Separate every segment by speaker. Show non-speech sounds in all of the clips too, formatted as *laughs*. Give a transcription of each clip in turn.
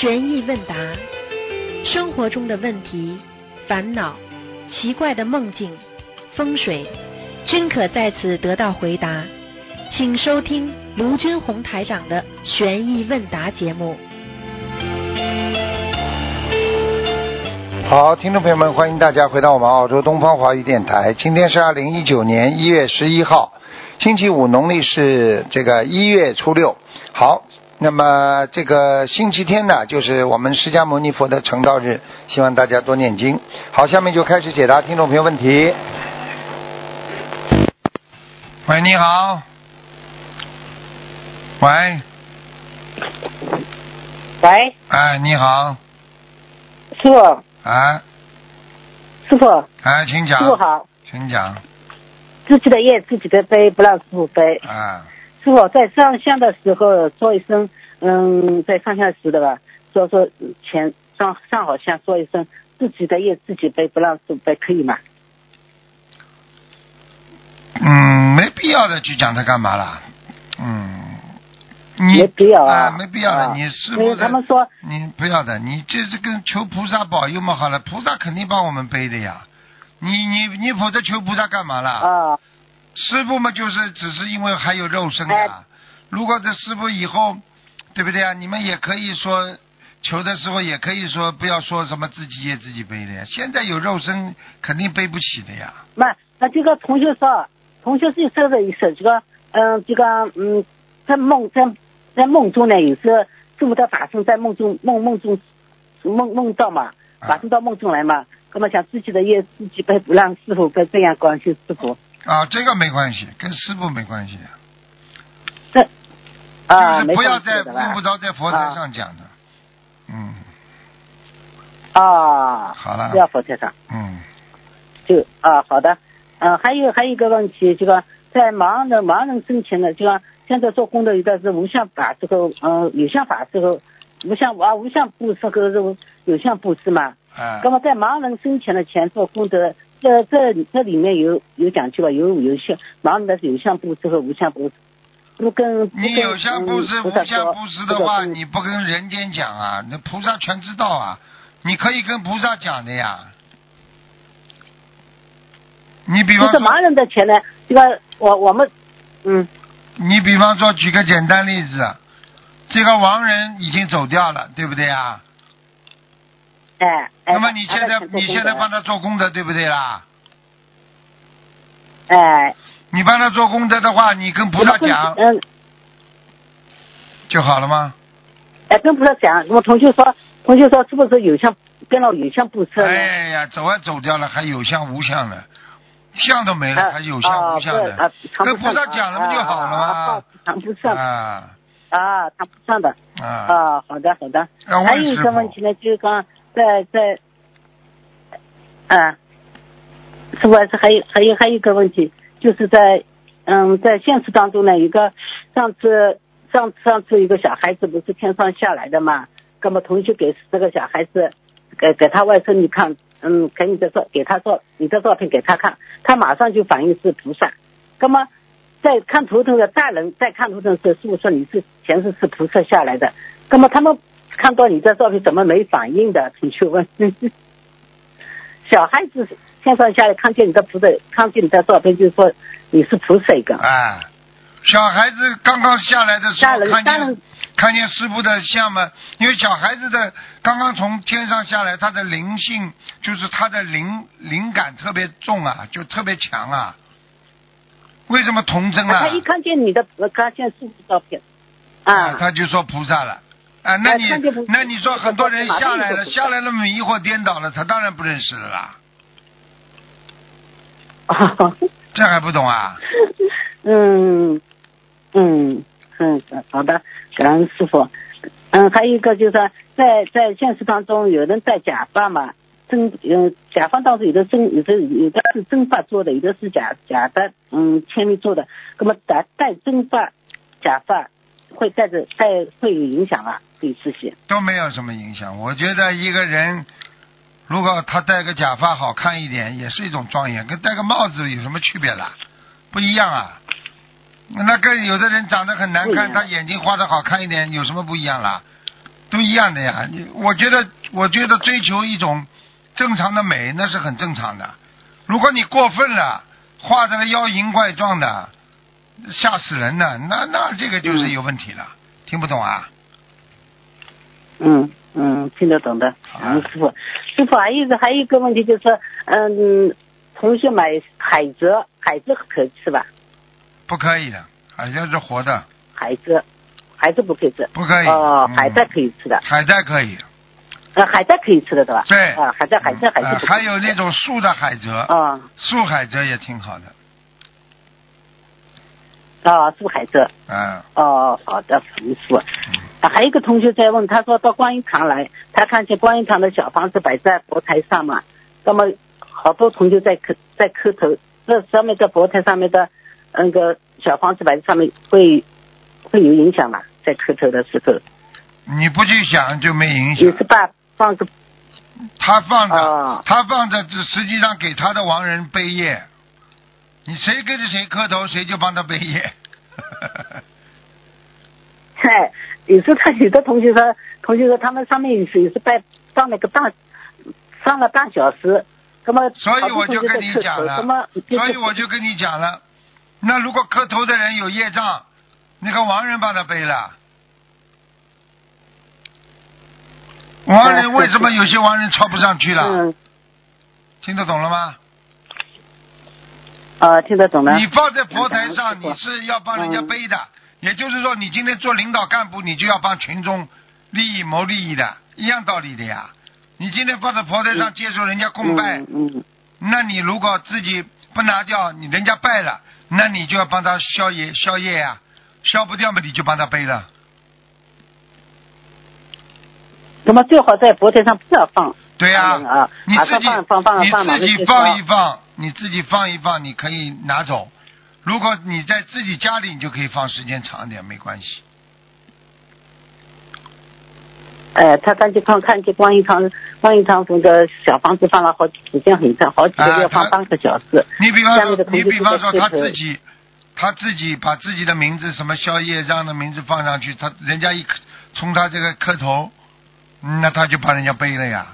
Speaker 1: 悬疑问答，生活中的问题、烦恼、奇怪的梦境、风水，均可在此得到回答。请收听卢军红台长的悬疑问答节目。
Speaker 2: 好，听众朋友们，欢迎大家回到我们澳洲东方华语电台。今天是二零一九年一月十一号，星期五，农历是这个一月初六。好，那么这个星期天呢，就是我们释迦牟尼佛的成道日，希望大家多念经。好，下面就开始解答听众朋友问题。喂，你好。喂，
Speaker 3: 喂，
Speaker 2: 哎，你好，
Speaker 3: 师傅，
Speaker 2: 哎，
Speaker 3: 师傅，
Speaker 2: 哎，请讲
Speaker 3: 师，傅好。
Speaker 2: 请讲，
Speaker 3: 自己的业自己的背，不让师傅背。
Speaker 2: 啊，
Speaker 3: 师傅在上香的时候说一声，嗯，在上香时的吧，说说前上上好香，说一声自己的业自己背，不让师傅背，可以吗？
Speaker 2: 嗯，没必要的去讲他干嘛啦，嗯，你
Speaker 3: 没必要啊
Speaker 2: 啊，没必要的，
Speaker 3: 啊
Speaker 2: 你师傅
Speaker 3: 他们说，
Speaker 2: 你不要的，你这是跟求菩萨保佑嘛好了，菩萨肯定帮我们背的呀。你你你否则求菩萨干嘛啦？
Speaker 3: 啊，
Speaker 2: 师傅嘛，就是只是因为还有肉身啊。
Speaker 3: 哎
Speaker 2: 如果这师傅以后，对不对啊？你们也可以说求的时候，也可以说不要说什么自己也自己背的呀。现在有肉身，肯定背不起的呀。
Speaker 3: 那那这个同学说，同学是说的意思，这个嗯，这个嗯，在梦在在梦中呢，有时候师傅的法身在梦中梦梦中梦梦到嘛，
Speaker 2: 啊
Speaker 3: 法身到梦中来嘛，那么想自己的业自己背，不让师傅背，这样关心师傅。
Speaker 2: 啊，这个没关系，跟师傅没关系。的。
Speaker 3: 这啊，
Speaker 2: 就是不要在用不着在佛台上讲的。嗯，
Speaker 3: 啊，
Speaker 2: 好了。
Speaker 3: 不要佛台上，
Speaker 2: 嗯，
Speaker 3: 就啊，好的，嗯、还有还有一个问题，这个在盲人盲人生前的这个现在做功德有的是无相法这个，嗯、有相法这个，无相啊无相布施和这个有相布施嘛。
Speaker 2: 啊。
Speaker 3: 那，么在盲人生前的前做功德，这这这里面有有讲究吧？有有相盲人的有相布施和无相布施，不跟不跟
Speaker 2: 你有相布施、无相布施的话，你不跟人间讲啊，那菩萨全知道啊。你可以跟菩萨讲的呀。你比方说，
Speaker 3: 就是盲人的钱呢，这个我我们嗯
Speaker 2: 你比方说，举个简单例子，这个亡人已经走掉了，对不对啊？
Speaker 3: 哎哎，
Speaker 2: 那么你现在你现在帮他做功德，对不对啦？
Speaker 3: 哎，
Speaker 2: 你帮他做功德的话，你跟菩萨讲
Speaker 3: 嗯，
Speaker 2: 就好了吗？
Speaker 3: 哎，跟菩萨讲，我同学说，同学说是不是有相跟了有相不测？
Speaker 2: 哎呀，走啊走掉了，还有相无相的，相都没了，
Speaker 3: 啊
Speaker 2: 还有相无相的，跟菩萨讲了不就好了
Speaker 3: 啊
Speaker 2: 吗？
Speaker 3: 常不上
Speaker 2: 啊
Speaker 3: 啊，谈不上的
Speaker 2: 啊！
Speaker 3: 啊，好的好的。还有一个问题呢，就是刚在在，啊，是不是还有还有还有一个问题，就是在嗯在现实当中呢，有个上次上上次一个小孩子不是天上下来的嘛，那么同学给这个小孩子给给他外甥你看，嗯，给你的照给他照你的照片给他看，他马上就反应是菩萨，那么。在看图腾的大人在看图腾时，是不是说你是前世是菩萨下来的，那么他们看到你的照片怎么没反应的？请去问。小孩子天上下来看见你的菩萨，看见你的照片，就说你是菩萨一个。
Speaker 2: 哎，小孩子刚刚下来的时候看见看见师傅的像嘛，因为小孩子的刚刚从天上下来，他的灵性就是他的灵灵感特别重啊，就特别强啊。为什么童真啊
Speaker 3: 他？一看见你的，看见师傅照片，啊，
Speaker 2: 他就说菩萨了。啊，那你那你说很多人下来了，下来了迷惑颠倒了，他当然不认识了啦。*laughs* 这还不懂啊？
Speaker 3: 嗯嗯嗯，好的，感恩师傅。嗯，还有一个就是说在在现实当中，有人戴假发嘛，真嗯假发当中有的真有的有的是真发做的，有的是假假的嗯铅笔做的。那么戴戴真发假发会带着带会有影响啊，对自己。
Speaker 2: 都没有什么影响。我觉得一个人如果他戴个假发好看一点，也是一种庄严，跟戴个帽子有什么区别啦？不一样啊。那跟有的人长得很难看，他眼睛画的好看一点，有什么不一样啦？都一样的呀。你我觉得，我觉得追求一种正常的美，那是很正常的。如果你过分了，画的妖形怪状的，吓死人了，那那这个就是有问题了。听不懂啊？
Speaker 3: 嗯嗯，听得懂的。嗯，师傅，师傅还有一个还有一个问题就是，嗯，同学买海蜇，海蜇可以吃吧？
Speaker 2: 不可以的，海蜇是活的。
Speaker 3: 海蜇，海蜇不可以吃。
Speaker 2: 不可以。
Speaker 3: 哦，海带可以吃的。
Speaker 2: 海带可以。
Speaker 3: 呃，海带可以吃的，对吧？
Speaker 2: 对。
Speaker 3: 啊，海带、海带、海蜇。
Speaker 2: 还有那种素的海蜇。
Speaker 3: 啊。
Speaker 2: 素海蜇也挺好的。
Speaker 3: 啊，珠海这。
Speaker 2: 嗯。
Speaker 3: 哦，好的，师傅。啊，还有一个同学在问，他说到观音堂来，他看见观音堂的小房子摆在佛台上嘛，那么好多同学在磕在磕头，这上面的佛台上面的那个小房子摆在上面会会有影响吗？在磕头的时候，
Speaker 2: 你不去想就没影响。
Speaker 3: 也是把放个，
Speaker 2: 他放着，他放着，实际上给他的亡人背业，你谁跟着谁磕头，谁就帮他背业。*laughs*
Speaker 3: 嗨，有时候他有的同学说，同学说他们上面有时也是拜上了个大，上了半小时，那么
Speaker 2: 所以我就跟你讲了，所以我就跟你讲了，那如果磕头的人有业障，那个亡人帮他背了，亡人为什么有些亡人抄不上去了？听得懂了吗？
Speaker 3: 啊，听得懂了。
Speaker 2: 你放在佛台上，你是要帮人家背的。也就是说，你今天做领导干部，你就要帮群众利益谋利益的，一样道理的呀。你今天放在佛台上接受人家供拜，那你如果自己不拿掉，你人家拜了，那你就要帮他消业消业呀，消不掉嘛，你就帮他背了。
Speaker 3: 那么最好在佛台上不要放。
Speaker 2: 对呀，你自己
Speaker 3: 放放放
Speaker 2: 你自己放一放，你自己放一放，你可以拿走。如果你在自己家里，你就可以放时间长一点，没关系。
Speaker 3: 呃，他刚去看看见观音堂，观音堂那个小房子放了好时间很长，好几个月放半个小时。
Speaker 2: 你比方说，你比方说他自己，他自己把自己的名字什么宵夜这样的名字放上去，他人家一从他这个磕头，那他就帮人家背了呀。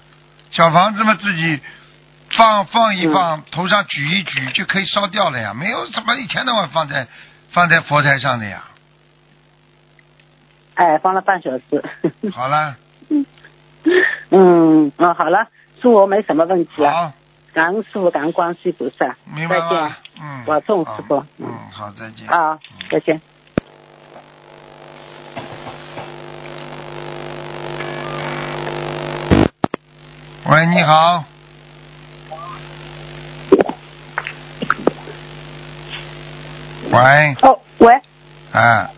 Speaker 2: 小房子嘛，自己。放放一放，头上举一举就可以烧掉了呀，没有什么一天到晚放在放在佛台上的呀。
Speaker 3: 哎，放了半小时。
Speaker 2: 好了。*laughs*
Speaker 3: 嗯，嗯，好了，祝我没什么问题
Speaker 2: 啊。好。
Speaker 3: 感恩师傅，感恩观世菩萨。
Speaker 2: 明白
Speaker 3: 再见。
Speaker 2: 嗯。
Speaker 3: 我送师傅。
Speaker 2: 嗯，好，再见。
Speaker 3: 啊，再见。
Speaker 2: 喂，你好。喂。
Speaker 4: 哦，喂。
Speaker 2: 啊。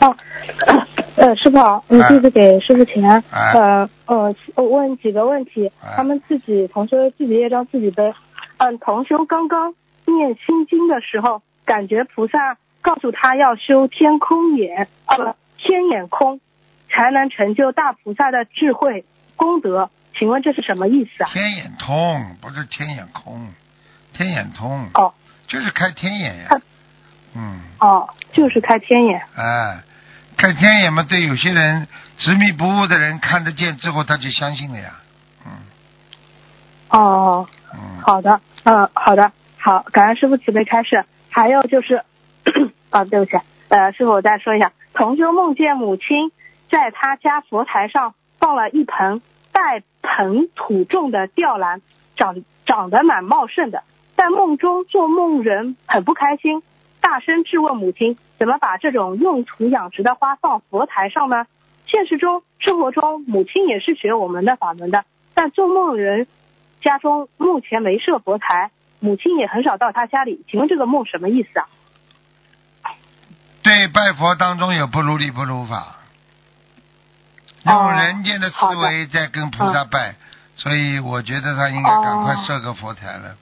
Speaker 4: 哦，呃，师傅好，你弟子给师傅请安。呃，呃，我问几个问题，他们自己同修自己业障自己背。嗯，同修刚刚念心经的时候，感觉菩萨告诉他要修天空眼，呃，天眼空，才能成就大菩萨的智慧功德。请问这是什么意思啊？
Speaker 2: 天眼通不是天眼空，天眼通。
Speaker 4: 哦。
Speaker 2: 就是开天眼呀，嗯，
Speaker 4: 哦，就是开天眼，
Speaker 2: 哎，开天眼嘛，对有些人执迷不悟的人看得见之后，他就相信了呀，嗯，
Speaker 4: 哦，
Speaker 2: 嗯，
Speaker 4: 好的，嗯，好的，好，感恩师傅慈悲开示。还有就是，*clears throat* 啊，对不起，呃，师傅我再说一下，同修梦见母亲在他家佛台上放了一盆带盆土种的吊兰，长长得蛮茂盛的。在梦中做梦人很不开心，大声质问母亲：怎么把这种用途养殖的花放佛台上呢？现实中、生活中，母亲也是学我们的法门的，但做梦人家中目前没设佛台，母亲也很少到他家里。请问这个梦什么意思啊？
Speaker 2: 对，拜佛当中有不如理不如法，用人间的思维在跟菩萨拜，所以我觉得他应该赶快设个佛台了。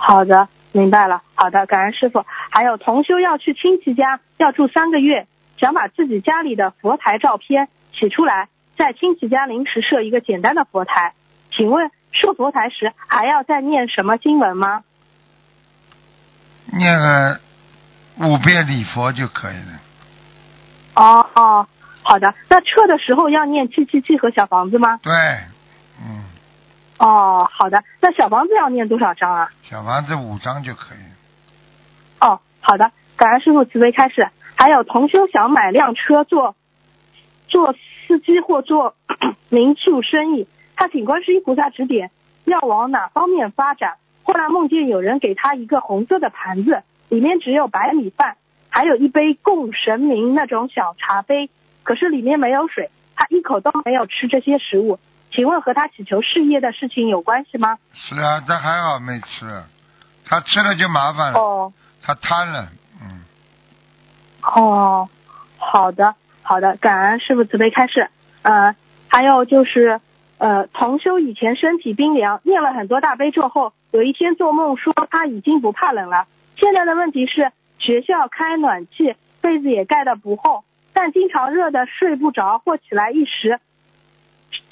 Speaker 4: 好的，明白了。好的，感恩师傅。还有同修要去亲戚家，要住三个月，想把自己家里的佛台照片取出来，在亲戚家临时设一个简单的佛台。请问设佛台时还要再念什么经文吗？
Speaker 2: 念个五遍礼佛就可以了。
Speaker 4: 哦哦，好的。那撤的时候要念七七七和小房子吗？
Speaker 2: 对，嗯，
Speaker 4: 哦，好的。那小房子要念多少章啊？
Speaker 2: 小房子五章就可以。
Speaker 4: 哦，好的。感恩师傅慈悲开示。还有同修想买辆车做做司机或做 *clears throat* 民宿生意，他请观世音菩萨指点要往哪方面发展。后来梦见有人给他一个红色的盘子，里面只有白米饭，还有一杯供神明那种小茶杯，可是里面没有水。他一口都没有吃这些食物，请问和他祈求事业的事情有关系吗？
Speaker 2: 是啊，他还好没吃，他吃了就麻烦了，
Speaker 4: 哦
Speaker 2: 他贪了，嗯，
Speaker 4: 哦，好的好的，感恩师傅慈悲开示。呃，还有就是呃，同修以前身体冰凉，念了很多大悲咒后，有一天做梦说他已经不怕冷了。现在的问题是学校开暖气，被子也盖得不厚，但经常热的睡不着或起来一时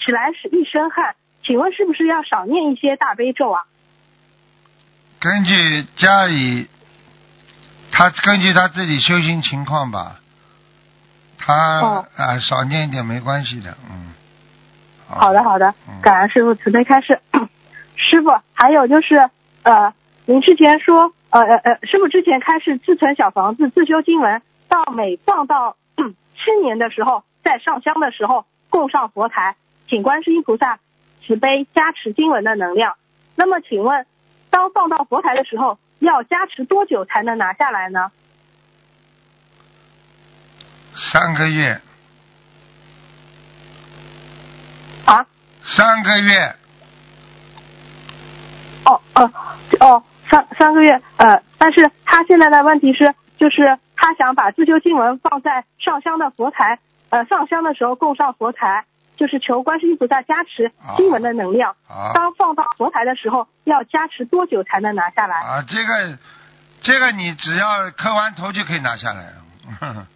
Speaker 4: 起来是一身汗。请问是不是要少念一些大悲咒啊？
Speaker 2: 根据家里，他根据他自己修行情况吧，他啊、
Speaker 4: 哦
Speaker 2: 少念一点没关系的，嗯。
Speaker 4: 好的，好的
Speaker 2: 嗯，
Speaker 4: 感恩师傅慈悲开示。*clears throat* 师傅，还有就是，呃，您之前说，呃呃呃，师傅之前开始自存小房子、自修经文，到每放到七年的时候，在上香的时候供上佛台，请观世音菩萨慈悲加持经文的能量。那么，请问，当放到佛台的时候，要加持多久才能拿下来呢？
Speaker 2: 三个月，
Speaker 4: 啊？
Speaker 2: 三个月，
Speaker 4: 哦哦哦，三三个月，呃，但是他现在的问题是，就是他想把自修经文放在上香的佛台，呃，上香的时候供上佛台，就是求观世音菩萨加持经文的能量。
Speaker 2: 啊
Speaker 4: 当放到佛台的时候，要加持多久才能拿下来？
Speaker 2: 啊，这个这个你只要磕完头就可以拿下来了，呵呵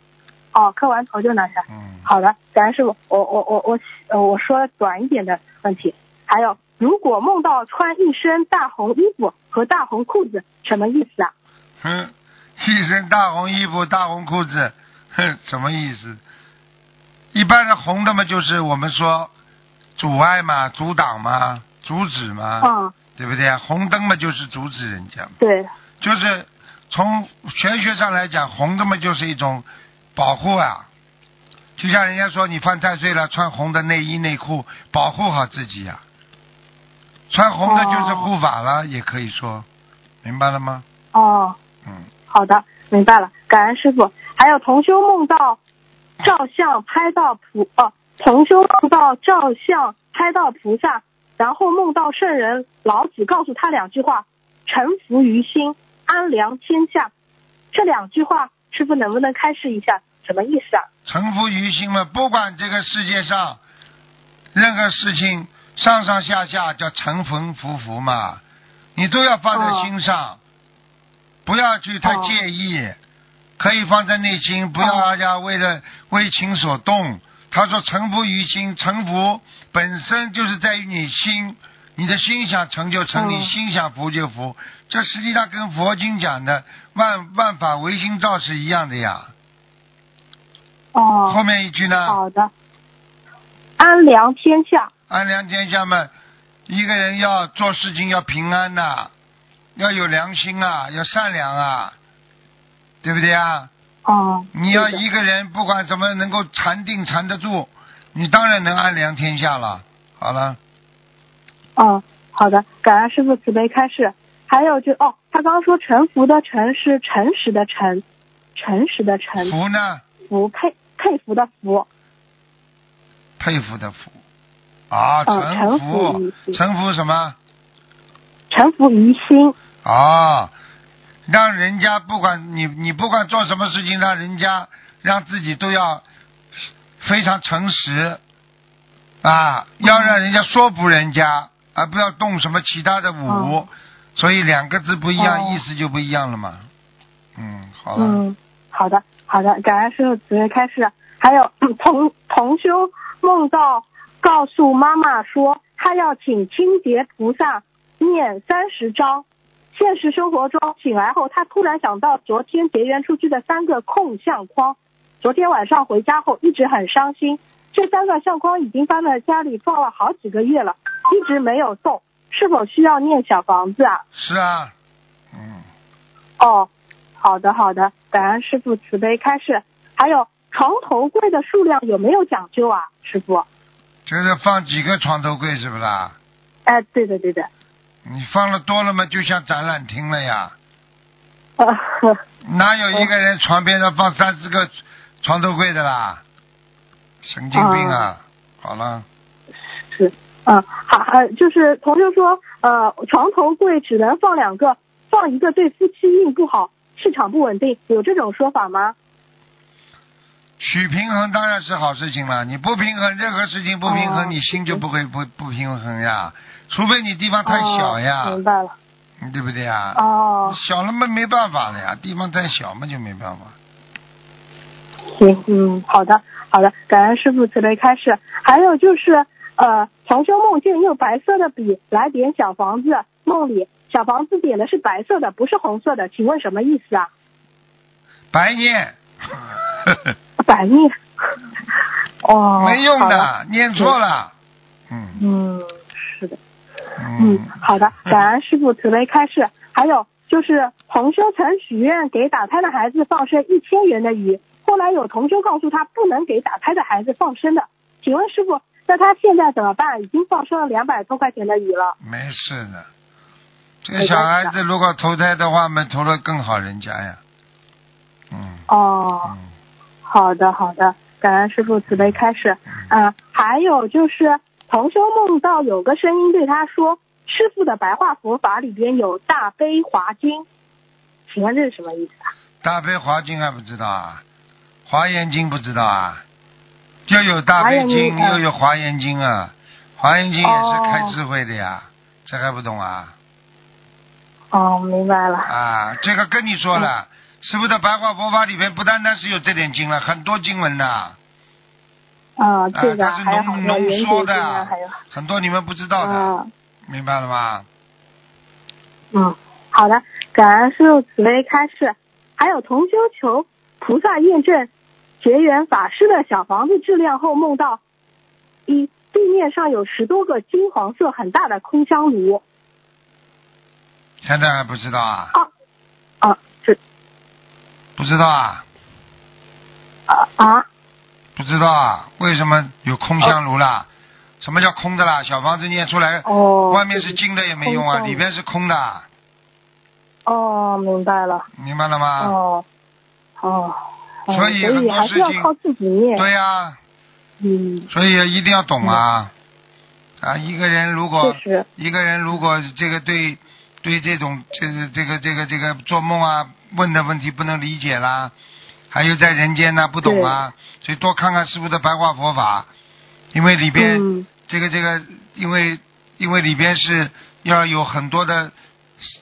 Speaker 4: 哦，磕完头就拿下。
Speaker 2: 嗯，
Speaker 4: 好的，感恩师傅，我我我我呃，我说短一点的问题。还有，如果梦到穿一身大红衣服和大红裤子，什么意思啊？
Speaker 2: 哼，一身大红衣服、大红裤子，哼，什么意思？一般的红的嘛，就是我们说阻碍嘛、阻挡嘛、阻止嘛，
Speaker 4: 嗯，
Speaker 2: 对不对？红灯嘛，就是阻止人家嘛。
Speaker 4: 对，
Speaker 2: 就是从玄学上来讲，红的嘛就是一种保护啊。就像人家说，你犯太岁了，穿红的内衣内裤，保护好自己呀、穿红的就是护法了，也可以说，明白了吗？
Speaker 4: 哦。
Speaker 2: 嗯，
Speaker 4: 好的，明白了，感恩师傅。还有同修梦到照相拍到菩哦，同修梦到照相拍到菩萨，然后梦到圣人老子告诉他两句话：臣服于心，安良天下。这两句话，师傅能不能开示一下什么意思啊？
Speaker 2: 臣服于心嘛，不管这个世界上任何事情上上下下叫沉浮浮浮嘛，你都要放在心上，不要去太介意，可以放在内心，不要大家为了为情所动。他说臣服于心，臣服本身就是在于你心，你的心想成就成，
Speaker 4: 嗯
Speaker 2: 你心想服就服。这实际上跟佛经讲的万万法唯心造是一样的呀。
Speaker 4: 哦，
Speaker 2: 后面一句呢？
Speaker 4: 好的，安良天下。
Speaker 2: 安良天下嘛，一个人要做事情要平安呐、要有良心啊，要善良啊，对不对啊？
Speaker 4: 哦，
Speaker 2: 你要一个人不管怎么能够禅定禅得住，你当然能安良天下了。好了，
Speaker 4: 哦，好的，感恩师傅慈悲开示。还有就哦，他刚刚说臣服的臣是诚实的诚，诚实的诚，
Speaker 2: 服呢？
Speaker 4: 服佩佩服的服。
Speaker 2: 佩服的服啊，
Speaker 4: 嗯
Speaker 2: 臣服
Speaker 4: 臣服
Speaker 2: 什么？
Speaker 4: 臣服于心。
Speaker 2: 啊，让人家不管你你不管做什么事情，让人家让自己都要非常诚实啊，要让人家说服人家，而不要动什么其他的武。
Speaker 4: 哦
Speaker 2: 所以两个字不一样，
Speaker 4: 哦
Speaker 2: 意思就不一样了嘛。嗯，好了，
Speaker 4: 嗯，好的，好的，感恩师傅直接开始。还有嗯同同修梦到告诉妈妈说，他要请清洁菩萨念三十章。现实生活中醒来后，他突然想到昨天结缘出去的三个空相框，昨天晚上回家后一直很伤心。这三个相框已经放在家里放了好几个月了，一直没有动，是否需要念小房子啊？
Speaker 2: 是啊，嗯，
Speaker 4: 哦，好的好的，感恩师傅慈悲开示。还有床头柜的数量有没有讲究啊，师傅？
Speaker 2: 就是放几个床头柜是不啦？
Speaker 4: 哎，对的对的。
Speaker 2: 你放了多了嘛，就像展览厅了呀。
Speaker 4: 啊，
Speaker 2: 哪有一个人床边上放三四个床头柜的啦？神经病啊！好了，
Speaker 4: 是，嗯，好，呃，就是同学说，呃，床头柜只能放两个，放一个对夫妻运不好，市场不稳定，有这种说法吗？
Speaker 2: 取平衡当然是好事情了。你不平衡，任何事情不平衡，
Speaker 4: 哦
Speaker 2: 你心就不会不不平衡呀。除非你地方太小呀，
Speaker 4: 哦明白了。
Speaker 2: 嗯对不对呀？
Speaker 4: 哦，
Speaker 2: 小了嘛没办法了呀，地方太小嘛就没办法。
Speaker 4: 行，嗯，好的，好的，感恩师傅慈悲开示。还有就是，呃，同修梦境用白色的笔来点小房子，梦里小房子点的是白色的，不是红色的，请问什么意思啊？
Speaker 2: 白念，*laughs* *laughs*
Speaker 4: 白念。哦，
Speaker 2: 没用的，念错了。嗯
Speaker 4: 嗯，是的。嗯
Speaker 2: 嗯，，
Speaker 4: 好的，感恩师傅慈悲开示。还有就是，同修曾许愿给打胎的孩子放生一千元的鱼，后来有同修告诉他不能给打胎的孩子放生的。请问师傅，那他现在怎么办？已经放生了两百多块钱的鱼了。
Speaker 2: 没事的。这个小孩子如果投胎的话嘛，投了更好人家呀。嗯
Speaker 4: 哦，
Speaker 2: 嗯
Speaker 4: 好的好的，感恩师傅慈悲开示。嗯、还有就是，同修梦到有个声音对他说：“师傅的白话佛法里边有大悲华经。”请问这是什么意思啊？
Speaker 2: 大悲华经还不知道啊？华严经不知道啊？又有大悲经，又有华严经啊！华严经也是
Speaker 4: 哦
Speaker 2: 开智慧的呀，这还不懂啊？
Speaker 4: 哦，明白了。
Speaker 2: 啊，这个跟你说
Speaker 4: 嗯
Speaker 2: 了，师傅的白话佛法里边不单单是有这点经了，很多经文的，啊，
Speaker 4: 啊，这个还有多原
Speaker 2: 浓缩的
Speaker 4: 还有，
Speaker 2: 很多你们不知道的，
Speaker 4: 啊，
Speaker 2: 明白了吗？
Speaker 4: 嗯，好的，感恩师傅慈悲开示。还有同修求菩萨验证结缘法师的小房子质量后，梦到一地面上有十多个金黄色很大的空香炉
Speaker 2: 现在还不知道啊？
Speaker 4: 啊啊，这
Speaker 2: 不知道啊？
Speaker 4: 啊啊
Speaker 2: 不知道啊？为什么有空香炉啦？什么叫空的啦？小房子念出来，
Speaker 4: 哦，
Speaker 2: 外面是金的也没用啊，里边是空的，
Speaker 4: 哦，明白了，
Speaker 2: 明白了吗？
Speaker 4: 哦哦，哦
Speaker 2: 所以很多事情
Speaker 4: 靠自己念，
Speaker 2: 对呀、
Speaker 4: 嗯，
Speaker 2: 所以一定要懂啊！啊，一个人如果，一个人如果这个对对这种就是这个这个这个做梦啊问的问题不能理解啦，还有在人间呢不懂啊，所以多看看师傅的白话佛法，因为里边、
Speaker 4: 嗯
Speaker 2: 这个这个，因为因为里边是要有很多的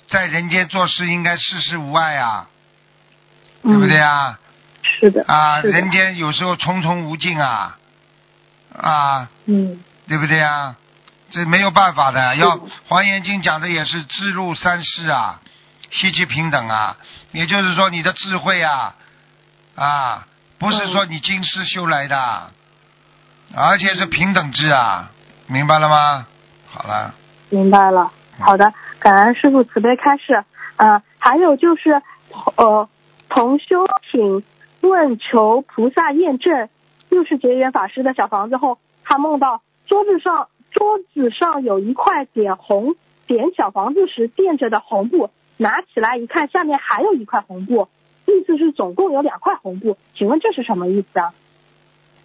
Speaker 2: 在人间做事应该事事无碍啊，对不对
Speaker 4: 嗯？
Speaker 2: 啊？
Speaker 4: 是的，
Speaker 2: 啊，
Speaker 4: 的
Speaker 2: 人间有时候重重无尽啊，啊，
Speaker 4: 嗯
Speaker 2: 对不对啊？这没有办法的，要
Speaker 4: 是的
Speaker 2: 华严经讲的也是知入三世啊，息其平等啊，也就是说你的智慧啊，啊，不是说你今世修来的，而且是平等制啊，明白了吗？好了，
Speaker 4: 明白了，好的，感恩师傅慈悲开示。呃，还有就是，呃，同修请问求菩萨验证，又是结缘法师的小房子后，他梦到桌子上桌子上有一块点红点小房子时垫着的红布，拿起来一看，下面还有一块红布，意思是总共有两块红布，请问这是什么意思啊？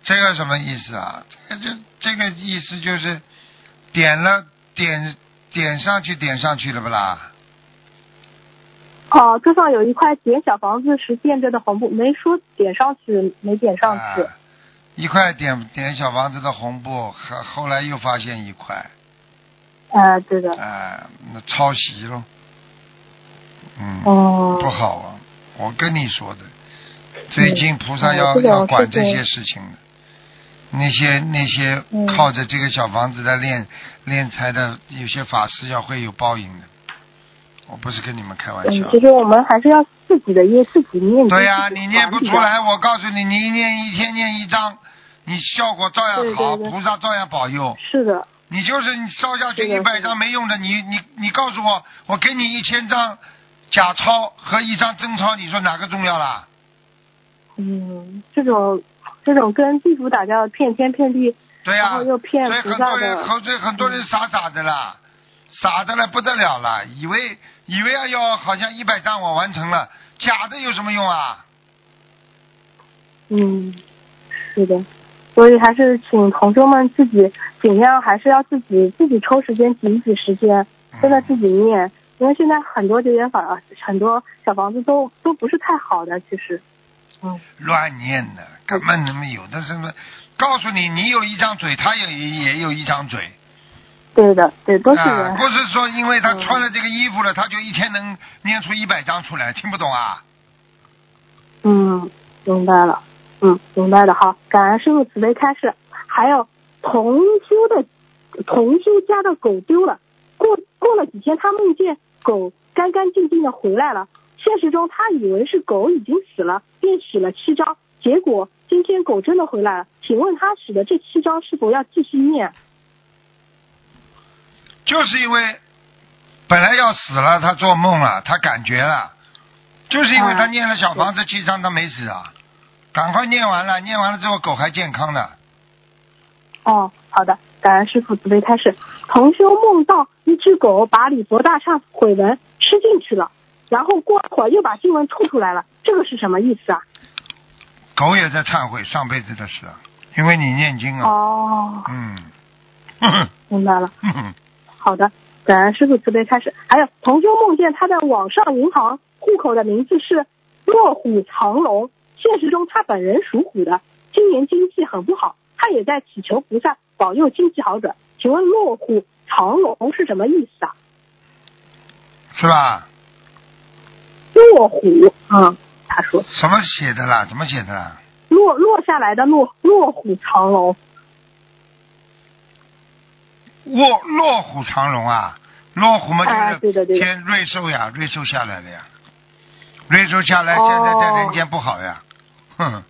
Speaker 2: 这个什么意思啊？这个就这个意思就是点了点点上去点上去了不啦？
Speaker 4: 哦，桌上有一块点小房子时垫着的红布，没说点上去，没点上去。
Speaker 2: 啊一块点点小房子的红布，后后来又发现一块，
Speaker 4: 呃，对的。
Speaker 2: 啊，那抄袭喽，嗯，
Speaker 4: 哦，
Speaker 2: 不好啊！我跟你说的，最近菩萨要、
Speaker 4: 嗯
Speaker 2: 要管这些事情的，那些那些
Speaker 4: 嗯
Speaker 2: 靠着这个小房子在练练财的，有些法师要会有报应的，我不是跟你们开玩
Speaker 4: 嗯，
Speaker 2: 笑。
Speaker 4: 其实我们还是要自己的业自己念。
Speaker 2: 对呀、你念不出来，我告诉你，你一念一天念一张，你效果照样好，
Speaker 4: 对对对
Speaker 2: 菩萨照样保佑。
Speaker 4: 是的，
Speaker 2: 你就是你烧下去一百张没用的，你你你告诉我，我给你一千张假钞和一张真钞，你说哪个重要啦？
Speaker 4: 嗯，这种这种跟地主打交道，骗天骗地，
Speaker 2: 对呀、
Speaker 4: 然后又骗
Speaker 2: 所以很多人，所以很多人傻傻的啦，傻的了不得了了，以为以为要要好像一百张我完成了，假的有什么用啊？
Speaker 4: 嗯，是的，所以还是请同学们自己尽量还是要自己自己抽时间挤一挤时间，真的自己念，因为现在很多结缘法，很多小房子都都不是太好的，其实，嗯，
Speaker 2: 乱念的，根本他妈有的什么？告诉你，你有一张嘴，他也也有一张嘴
Speaker 4: 对的，对，都是
Speaker 2: 啊
Speaker 4: 人，，
Speaker 2: 不是说因为他
Speaker 4: 嗯
Speaker 2: 穿了这个衣服了，他就一天能念出一百张出来，听不懂啊？
Speaker 4: 嗯，明白了，嗯，明白的，好，感恩师傅慈悲开示。还有同修的同修家的狗丢了，过过了几天，他梦见狗干干净净的回来了。现实中，他以为是狗已经死了，便使了七招。结果今天狗真的回来了，请问他使的这七招是否要继续念？
Speaker 2: 就是因为本来要死了，他做梦了，他感觉了，就是因为他
Speaker 4: 啊
Speaker 2: 念了小房子七张，他没死啊，赶快念完了，念完了之后狗还健康呢，
Speaker 4: 哦，好的，感恩师傅慈悲开示。同修梦到一只狗把李佛大忏悔文吃进去了，然后过一会儿又把经文吐出来了，这个是什么意思啊？
Speaker 2: 狗也在忏悔上辈子的事啊，因为你念经啊，
Speaker 4: 哦，
Speaker 2: 嗯，
Speaker 4: 明白了。好的，感恩师傅慈悲开始。还有，同修梦见他在网上银行户口的名字是卧虎藏龙，现实中他本人属虎的，今年经济很不好，他也在祈求菩萨保佑经济好转。请问落虎藏龙是什么意思啊？
Speaker 2: 是吧？
Speaker 4: 落虎，嗯，他说
Speaker 2: 什么写的啦？怎么写的啦？
Speaker 4: 落落下来的落落虎藏龙，
Speaker 2: 卧落虎藏龙啊，落虎嘛就是天瑞兽呀，瑞兽下来了呀，瑞兽下来，
Speaker 4: 哦
Speaker 2: 现在在人间不好呀，哼，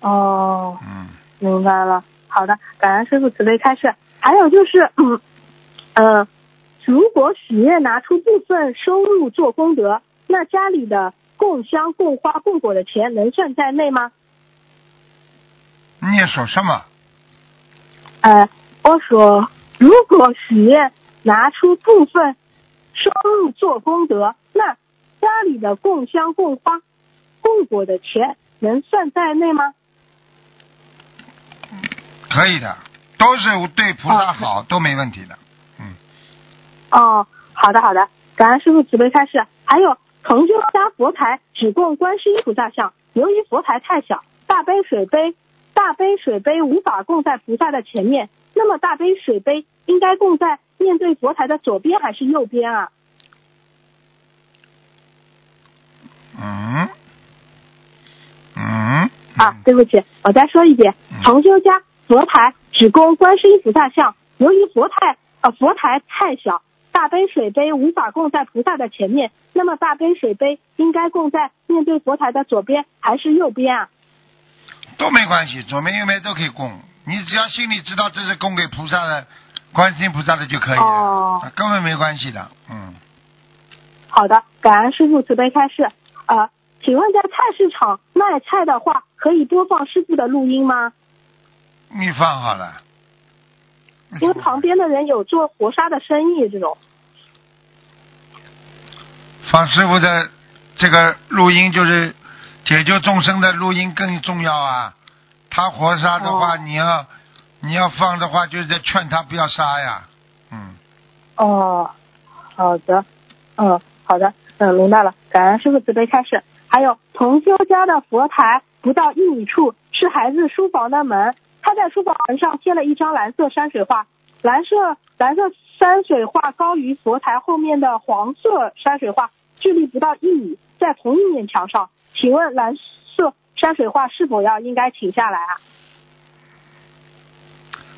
Speaker 4: 哦，
Speaker 2: 嗯，
Speaker 4: 明白了。好的，感恩师傅慈悲开示。还有就是，嗯，呃，如果许愿拿出部分收入做功德，那家里的供香、供花、供果的钱能算在内吗？
Speaker 2: 你也说什么？
Speaker 4: 呃，我说，如果许愿拿出部分收入做功德，那家里的供香、供花、供果的钱能算在内吗？
Speaker 2: 可以的，都是对菩萨
Speaker 4: 哦。
Speaker 2: 好，都没问题的，嗯，
Speaker 4: 哦，好的好的，感恩师傅慈悲开示。还有，同修家佛台只供观世音菩萨像，由于佛台太小，大杯水杯大杯水杯无法供在菩萨的前面，那么大杯水杯应该供在面对佛台的左边还是右边啊？
Speaker 2: 嗯，嗯，
Speaker 4: 啊，对不起，我再说一遍。
Speaker 2: 嗯，
Speaker 4: 同修家佛台只供观世音菩萨像，由于佛台呃佛台太小，大杯水杯无法供在菩萨的前面，那么大杯水杯应该供在面对佛台的左边还是右边啊？
Speaker 2: 都没关系，左边右边都可以供，你只要心里知道这是供给菩萨的，观世音菩萨的就可以了，根本没关系的，嗯，
Speaker 4: 好的，感恩师傅慈悲开示。呃，请问在菜市场卖菜的话，可以播放师傅的录音吗？
Speaker 2: 你放好了，
Speaker 4: 因为旁边的人有做活杀的生意，这种。
Speaker 2: 放师傅的这个录音就是解救众生的录音更重要啊！他活杀的话，
Speaker 4: 哦
Speaker 2: 你要你要放的话，就是在劝他不要杀呀。嗯，
Speaker 4: 哦，好的，嗯，好的，嗯，明白了。感恩师傅慈悲开示。还有同修家的佛台不到一米处是孩子书房的门，他在书房门上贴了一张蓝色山水画，蓝色蓝色山水画高于佛台后面的黄色山水画，距离不到一米，在同一面墙上。请问蓝色山水画是否要应该请下来啊？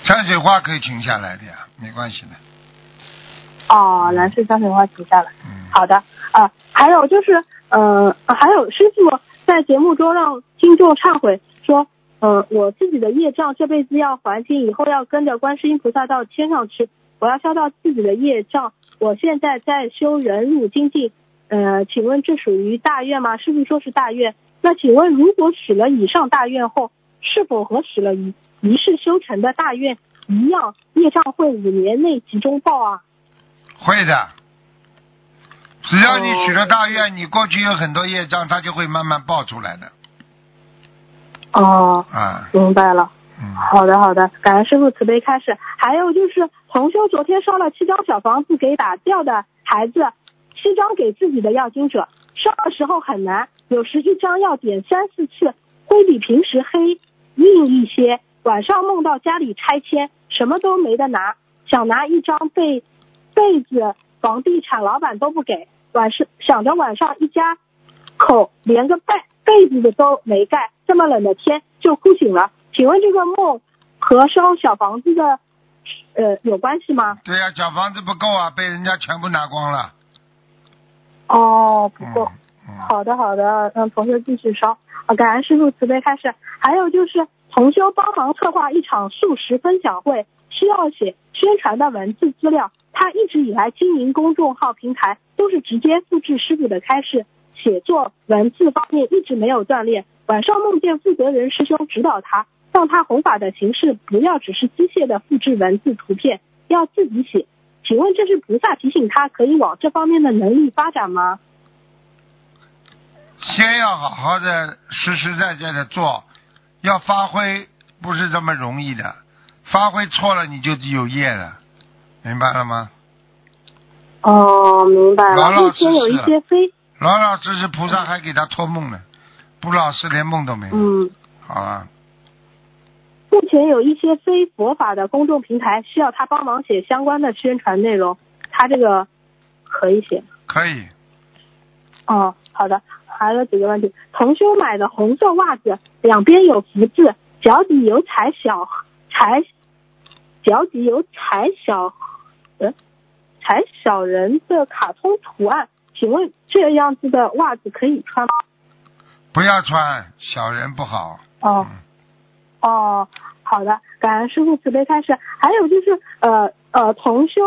Speaker 2: 山水画可以停下来的呀，没关系的。
Speaker 4: 哦，蓝色山水画请下来。
Speaker 2: 嗯，
Speaker 4: 好的，啊，还有就是，呃，还有师傅在节目中让听众忏悔说，呃，我自己的业障这辈子要还清，以后要跟着观世音菩萨到天上去，我要消掉自己的业障。我现在在修忍辱精进，呃，请问这属于大愿吗？师傅说是大愿。那请问，如果许了以上大愿后，是否和许了一一世修成的大愿一样，业障会五年内集中报啊？
Speaker 2: 会的。只要你许了大愿，你过去有很多业障，它就会慢慢爆出来的
Speaker 4: 哦，
Speaker 2: 啊。
Speaker 4: 明白了。
Speaker 2: 嗯，
Speaker 4: 好的，好的，感恩师傅慈悲开示。还有就是，同修昨天烧了七张小房子给打掉的孩子，七张给自己的要经者。烧的时候很难，有时一张要点三四次，会比平时黑硬一些。晚上梦到家里拆迁，什么都没得拿，想拿一张被被子，房地产老板都不给。晚上想着晚上一家口连个被被子的都没盖，这么冷的天就哭醒了。请问这个梦和烧小房子的呃有关系吗？
Speaker 2: 对呀、小房子不够啊，被人家全部拿光了。
Speaker 4: 哦，不够。
Speaker 2: 嗯。嗯。
Speaker 4: 好的，好的，让同修继续烧。啊，感恩师傅慈悲开示。还有就是，同修帮忙策划一场素食分享会，需要写宣传的文字资料。他一直以来经营公众号平台，都是直接复制师傅的开示，写作文字方面一直没有锻炼。晚上梦见负责人师兄指导他，让他弘法的形式不要只是机械的复制文字图片，要自己写。请问这是菩萨提醒他可以往这方面的能力发展吗？
Speaker 2: 先要好好的实实在在的做，要发挥不是这么容易的，发挥错了你就有业了，明白了吗？
Speaker 4: 哦，明白了。
Speaker 2: 老老实
Speaker 4: 实有一
Speaker 2: 实
Speaker 4: 些非
Speaker 2: 老老实实，菩萨还给他托梦呢，不老实连梦都没有。
Speaker 4: 嗯，
Speaker 2: 好了，
Speaker 4: 目前有一些非佛法的公众平台需要他帮忙写相关的宣传内容，他这个可以写。
Speaker 2: 可以。
Speaker 4: 哦，好的。还有几个问题，同修买的红色袜子两边有福字，脚底有踩小踩，脚底有踩小，呃，踩小人的卡通图案，请问这样子的袜子可以穿吗？
Speaker 2: 不要穿，小人不好。
Speaker 4: 哦。
Speaker 2: 嗯
Speaker 4: 哦，好的，感恩师傅慈悲开示。还有就是，呃呃，同修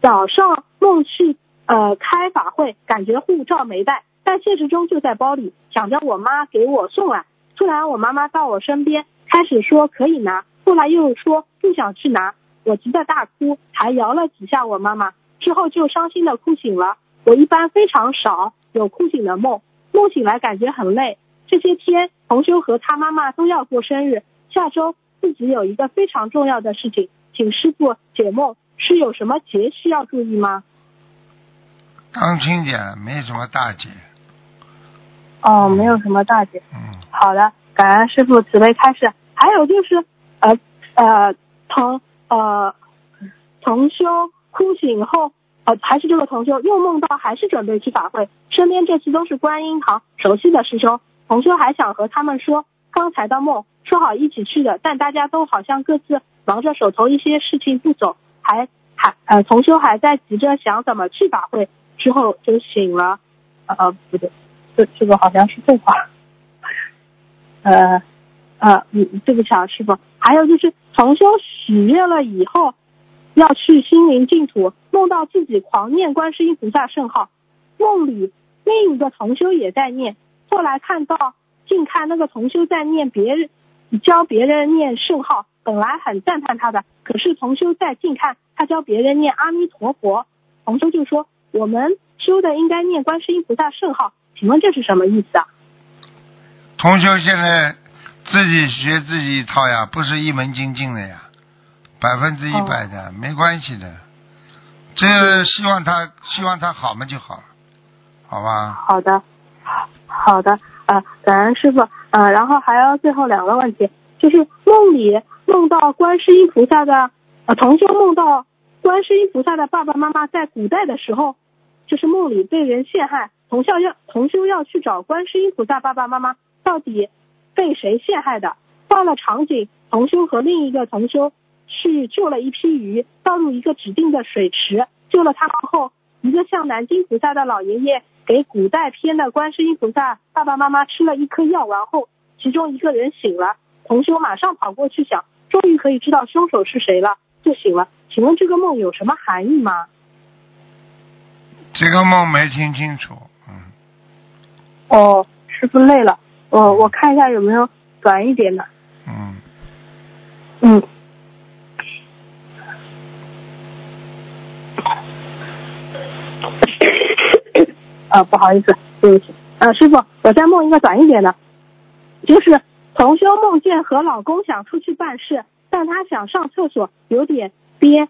Speaker 4: 早上梦去呃开法会，感觉护照没带，但现实中就在包里，想着我妈给我送来。突然我妈妈到我身边，开始说可以拿，后来又说不想去拿，我急得大哭，还摇了几下我妈妈，之后就伤心的哭醒了。我一般非常少有哭醒的梦，梦醒来感觉很累。这些天，同修和他妈妈都要过生日。下周自己有一个非常重要的事情，请师傅解梦，是有什么节需要注意吗？
Speaker 2: 当亲姐没什么大节。
Speaker 4: 哦，没有什么大节。
Speaker 2: 嗯。
Speaker 4: 好的，感恩师傅慈悲开示。还有就是，呃呃，同呃同修哭醒后，呃还是这个同修又梦到还是准备去法会，身边这次都是观音堂熟悉的师兄，同修还想和他们说刚才的梦，说好一起去的，但大家都好像各自忙着手头一些事情不走，还还呃同修还在急着想怎么去法会，之后就醒了，呃不对，这这个好像是废话。呃，呃，嗯，对不起啊，师傅。还有就是，同修许愿了以后，要去心灵净土，梦到自己狂念观世音菩萨圣号，梦里另一个同修也在念。后来看到近看那个同修在念别人教别人念圣号，本来很赞叹他的，可是同修在近看他教别人念阿弥陀佛，同修就说我们修的应该念观世音菩萨圣号，请问这是什么意思啊？
Speaker 2: 同修现在自己学自己一套呀，不是一门精进的呀，百分之一百的，没关系的。这希望他希望他好嘛就好了，好吧？
Speaker 4: 好的，好的，呃，感恩师傅，呃，然后还有最后两个问题，就是梦里梦到观世音菩萨的，呃，同修梦到观世音菩萨的爸爸妈妈在古代的时候，就是梦里被人陷害，同修要同修要去找观世音菩萨爸爸妈妈到底被谁陷害的？换了场景，同修和另一个同修去救了一批鱼，倒入一个指定的水池，救了他们后，一个像南京菩萨的老爷爷给古代篇的观世音菩萨爸爸妈妈吃了一颗药丸后，其中一个人醒了，同修马上跑过去想，终于可以知道凶手是谁了，就醒了。请问这个梦有什么含义吗？
Speaker 2: 这个梦没听清楚，嗯，
Speaker 4: 哦，师傅累了，我我看一下有没有短一点的。
Speaker 2: 嗯，
Speaker 4: 嗯。啊，不好意思，对不起。啊，师傅，我再梦一个短一点的，就是同修梦见和老公想出去办事，但他想上厕所，有点憋，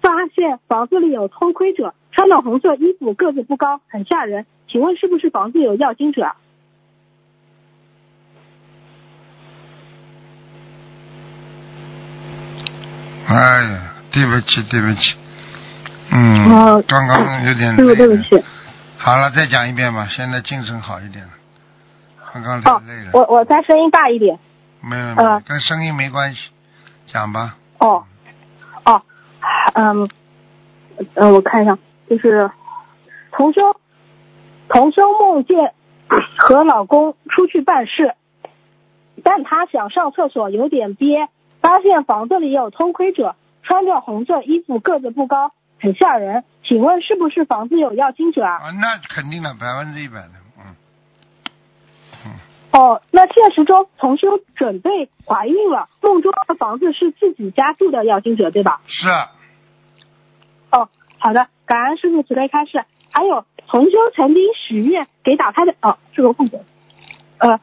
Speaker 4: 发现房子里有偷窥者，穿着红色衣服，个子不高，很吓人。请问是不是房子有要经者？
Speaker 2: 哎呀，对不起，对不起，嗯，
Speaker 4: 哦
Speaker 2: 刚刚有点
Speaker 4: 对不起。
Speaker 2: 好了，再讲一遍吧，现在精神好一点了，刚刚
Speaker 4: 哦
Speaker 2: 累累了，
Speaker 4: 我我再声音大一点。
Speaker 2: 没有没有，
Speaker 4: 呃。
Speaker 2: 跟声音没关系，讲吧，
Speaker 4: 哦，哦，嗯，呃，我看一下，就是同修，同修梦见和老公出去办事，但她想上厕所，有点憋，发现房子里有偷窥者，穿着红色衣服，个子不高，很吓人。请问是不是房子有要经者啊？
Speaker 2: 啊，那肯定的，百分之一百的，嗯，嗯，
Speaker 4: 哦，那现实中同修准备怀孕了，梦中的房子是自己家住的要经者，对吧？
Speaker 2: 是，
Speaker 4: 哦，好的，感恩师傅慈悲开示。还有同修曾经许愿给打胎的哦，这个空格，呃，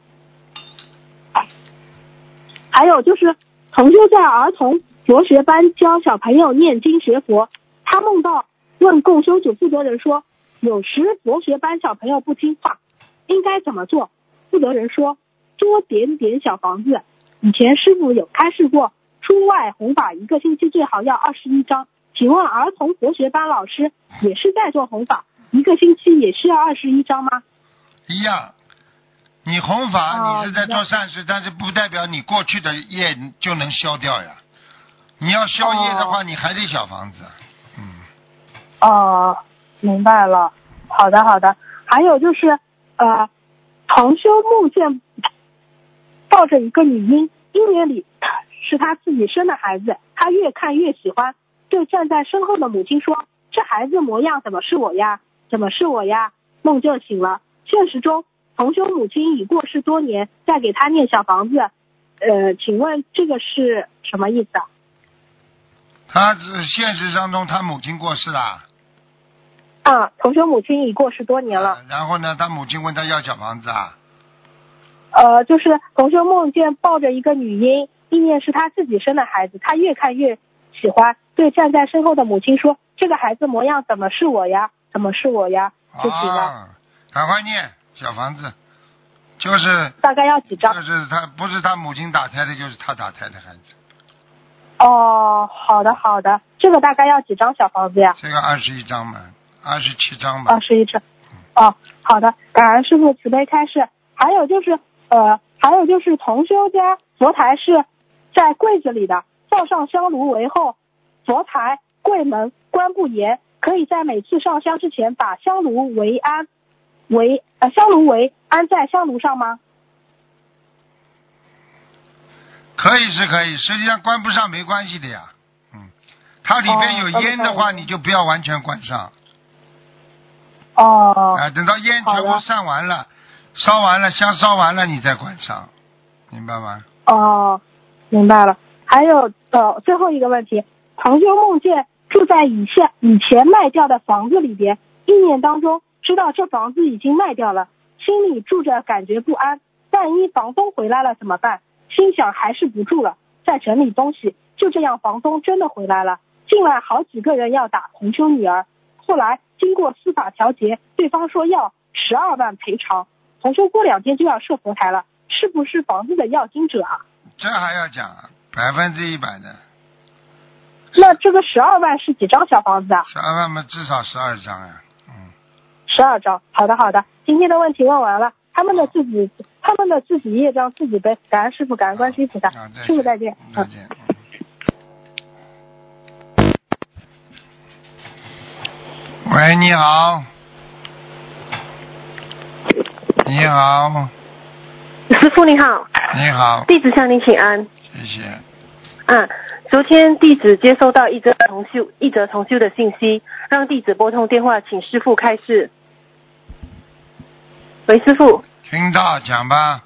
Speaker 4: 还有就是同修在儿童佛学班教小朋友念经学佛，他梦到问共修组负责人说，有时佛学班小朋友不听话，应该怎么做？负责人说，多点点小房子。以前师傅有开示过，出外弘法一个星期最好要二十一张。请问儿童佛学班老师也是在做弘法，一个星期也需要二十一张吗？
Speaker 2: 一样。你弘法，
Speaker 4: 哦
Speaker 2: 你是在做善事，但是不代表你过去的业就能消掉呀。你要消业的话，你还得小房子。
Speaker 4: 哦，明白了。好的，好的。还有就是，呃，同修梦见抱着一个女婴，婴儿里是他自己生的孩子，他越看越喜欢，对站在身后的母亲说：“这孩子模样怎么是我呀？怎么是我呀？”梦就醒了。现实中，同修母亲已过世多年，在给他念小房子。呃，请问这个是什么意思啊？
Speaker 2: 他是现实当中他母亲过世了，
Speaker 4: 啊，同学母亲已过世多年了。
Speaker 2: 呃然后呢，他母亲问他要小房子啊，
Speaker 4: 呃，就是同学梦见抱着一个女婴，意念是他自己生的孩子，他越看越喜欢，对站在身后的母亲说：“这个孩子模样怎么是我呀？怎么是我呀？”就行了。
Speaker 2: 啊，赶快念小房子，就是
Speaker 4: 大概要几张
Speaker 2: 就？是他不是他母亲打胎的，就是他打胎的孩子，
Speaker 4: 哦，好的好的，这个大概要几张小房子呀？
Speaker 2: 这个二十一张嘛，二十七张吧
Speaker 4: 二，十一张。哦，好的，感恩师傅慈悲开示。还有就是，呃，还有就是同修家佛台是在柜子里的，放上香炉为后，佛台柜门关不严，可以在每次上香之前把香炉围安，围呃香炉围安在香炉上吗？
Speaker 2: 可以是可以，实际上关不上没关系的呀，嗯，它里边有
Speaker 4: 哦
Speaker 2: 烟的话，你就不要完全关上，
Speaker 4: 哦
Speaker 2: 啊，等到烟全部散完了，烧完了，香烧完了，你再关上，明白吗？
Speaker 4: 哦，明白了。还有呃，最后一个问题，同修梦见住在以下以前卖掉的房子里边，意念当中知道这房子已经卖掉了，心里住着感觉不安，万一房东回来了怎么办？心想还是不住了，在整理东西。就这样，房东真的回来了，进来好几个人要打同修女儿。后来经过司法调解，对方说要十二万赔偿，同修过两天就要设佛台了，是不是房子的要经者啊？
Speaker 2: 这还要讲啊百分之一百的，
Speaker 4: 那这个十二万是几张小房子啊？
Speaker 2: 十二万嘛，至少十二张呀，嗯，
Speaker 4: 十二张。好的，好的。今天的问题问完了，他们的自己，他们的自己业障自己背。感恩师傅，感恩观世音菩萨。师傅再见。嗯。
Speaker 2: 再见。喂，你好。你好，
Speaker 5: 师傅你好，
Speaker 2: 你好，
Speaker 5: 弟子向您请安。
Speaker 2: 谢谢。
Speaker 5: 啊，昨天弟子接收到一则重修一则重修的信息，让弟子拨通电话请师傅开示。喂，师傅。
Speaker 2: 听到讲吧。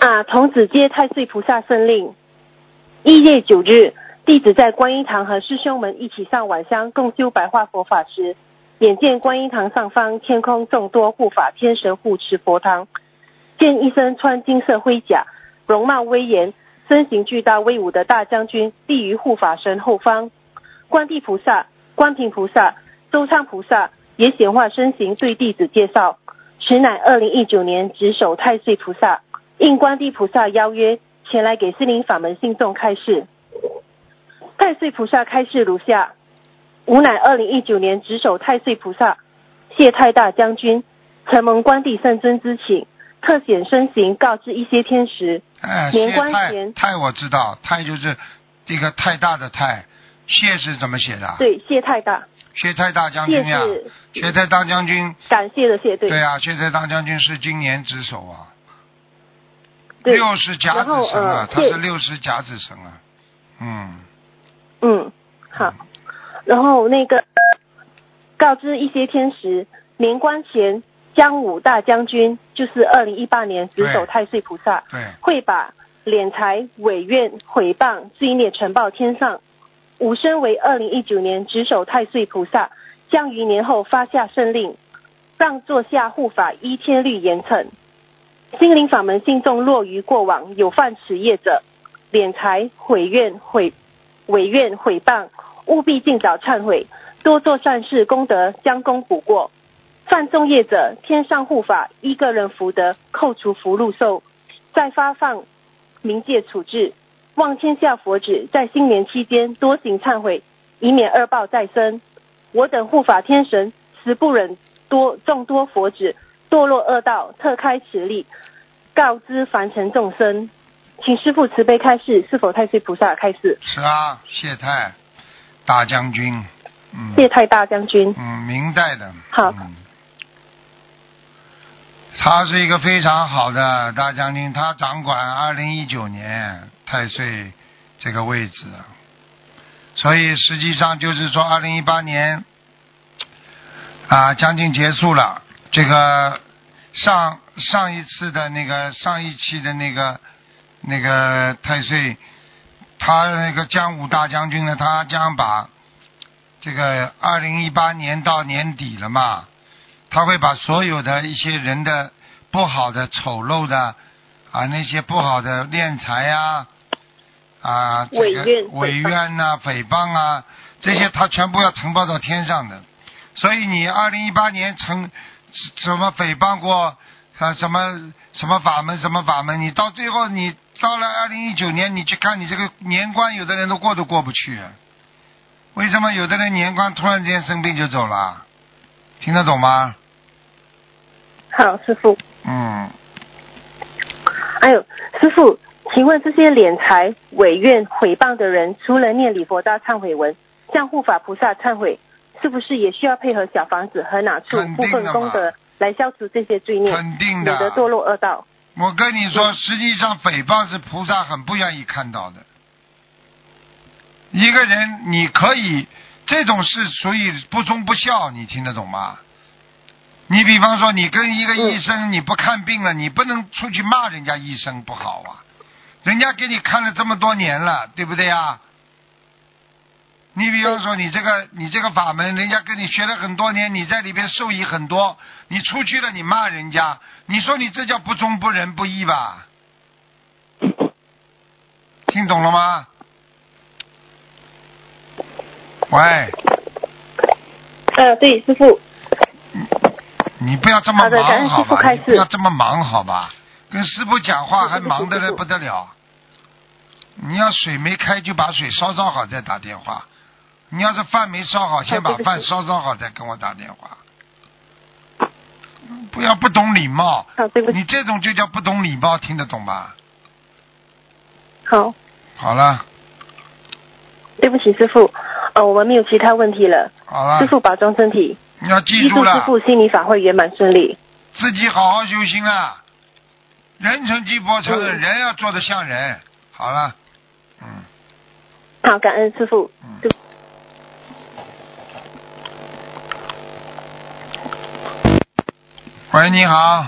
Speaker 5: 啊，童子接太岁菩萨圣令，一月九日，弟子在观音堂和师兄们一起上晚香共修白话佛法时，眼见观音堂上方天空众多护法天神护持佛堂，见一身穿金色盔甲、容貌威严、身形巨大威武的大将军立于护法神后方，观地菩萨、观平菩萨、周昌菩萨也显化身形对弟子介绍，此乃二零一九年值守太岁菩萨。应观地菩萨邀约，前来给心灵法门信众开示。太岁菩萨开示如下：吾乃二零一九年值守太岁菩萨谢太大将军，承蒙关帝圣尊之请，特显身形告知一些天时。
Speaker 2: 哎，
Speaker 5: 年关前
Speaker 2: 太我知道，太就是这个太大的太，谢是怎么写的？
Speaker 5: 对，谢太大，
Speaker 2: 谢太大将军呀，
Speaker 5: 谢
Speaker 2: 太大将军，
Speaker 5: 感谢的谢，对。
Speaker 2: 对啊，谢太大将军是今年值守啊，
Speaker 5: 对。
Speaker 2: 六十甲子
Speaker 5: 然后
Speaker 2: 神啊他是六十甲子神啊，嗯，
Speaker 5: 嗯，好。然后那个告知一些天时，年关前江武大将军就是二零一八年值守太岁菩萨，
Speaker 2: 对，
Speaker 5: 会把敛财、违愿、毁谤、罪孽呈报天上。武身为二零一九年值守太岁菩萨，将于年后发下圣令，让座下护法依天律严惩。心灵法门信众落于过往有犯此业者，敛财、毁愿、毁违愿、毁谤，务必尽早忏悔，多做善事功德，将功补过。犯众业者，天上护法依个人福德扣除福禄寿，再发放冥界处置。望天下佛子，在新年期间多行忏悔，以免恶报再生。我等护法天神实不忍多众多佛子堕落恶道，特开此例，告知凡尘众生。请师傅慈悲开示，是否太岁菩萨开示？
Speaker 2: 是啊，谢太大将军，嗯，
Speaker 5: 谢太大将军。
Speaker 2: 嗯，明代的，
Speaker 5: 好。
Speaker 2: 嗯，他是一个非常好的大将军，他掌管二零一九年太岁这个位置，所以实际上就是说，二零一八年啊将近结束了，这个上上一次的那个上一期的那个那个太岁，他那个江武大将军呢，他将把这个二零一八年到年底了嘛，他会把所有的一些人的不好的、丑陋的啊，那些不好的敛财呀、啊，这个
Speaker 5: 违愿
Speaker 2: 违愿呐、诽谤啊，这些他全部要呈报到天上的。所以你二零一八年成什么诽谤过啊什么什么法门什么法门，你到最后你到了二零一九年，你去看你这个年关，有的人都过都过不去。为什么有的人年关突然之间生病就走了？听得懂吗？
Speaker 5: 好，师傅。
Speaker 2: 嗯，
Speaker 5: 还有，师傅，请问这些敛财、违愿、毁谤的人，除了念礼佛大忏悔文，向护法菩萨忏悔，是不是也需要配合小房子和哪处部分功德来消除这些罪孽，
Speaker 2: 肯定
Speaker 5: 免得堕。落恶道？
Speaker 2: 我跟你说，实际上诽谤是菩萨很不愿意看到的。一个人你可以这种事属于不忠不孝，你听得懂吗？你比方说，你跟一个医生你不看病了，你不能出去骂人家医生不好啊，人家给你看了这么多年了，对不对啊？你比方说，你这个你这个法门，人家跟你学了很多年，你在里边受益很多，你出去了你骂人家，你说你这叫不忠不仁不义吧？听懂了吗？喂，
Speaker 5: 呃，对，师傅，
Speaker 2: 你不要这么忙好吧？不要这么忙好吧？跟师傅讲话还忙得来不得了。你要水没开就把水烧烧好再打电话。你要是饭没烧好，先把饭烧烧好再跟我打电话。不要不懂礼貌，
Speaker 5: 好，对不起，
Speaker 2: 你这种就叫不懂礼貌，听得懂吧？
Speaker 5: 好，
Speaker 2: 好了，
Speaker 5: 对不起，师傅，呃，我们没有其他问题了，
Speaker 2: 好了
Speaker 5: 师，傅保重身体，
Speaker 2: 你要记住了师，
Speaker 5: 傅心理法会圆满顺利。
Speaker 2: 自己好好修心啊！人成即佛成，
Speaker 5: 嗯
Speaker 2: 人要做的像人。好了，嗯
Speaker 5: 好，感恩师傅。
Speaker 2: 嗯。喂，你好，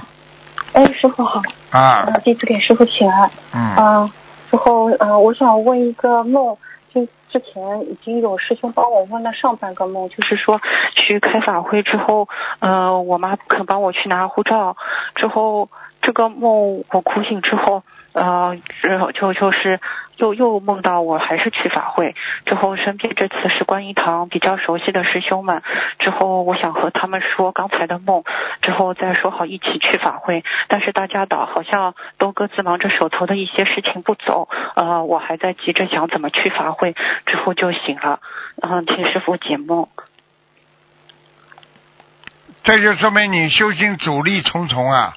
Speaker 6: 哎，师傅好，
Speaker 2: 啊。
Speaker 6: 呃，，弟子给师傅请安。
Speaker 2: 嗯，
Speaker 6: 嗯、之后呃，我想问一个梦，就之前已经有师兄帮我问了上半个梦，就是说去开法会之后，呃，我妈不肯帮我去拿护照，之后这个梦我哭醒之后，呃，之后就就是又又梦到我还是去法会，之后身边这次是观音堂比较熟悉的师兄们，之后我想和他们说刚才的梦，之后再说好一起去法会，但是大家倒好像都各自忙着手头的一些事情不走，呃，我还在急着想怎么去法会，之后就醒了，嗯、请师傅解梦。
Speaker 2: 这就说明你修行阻力重重啊，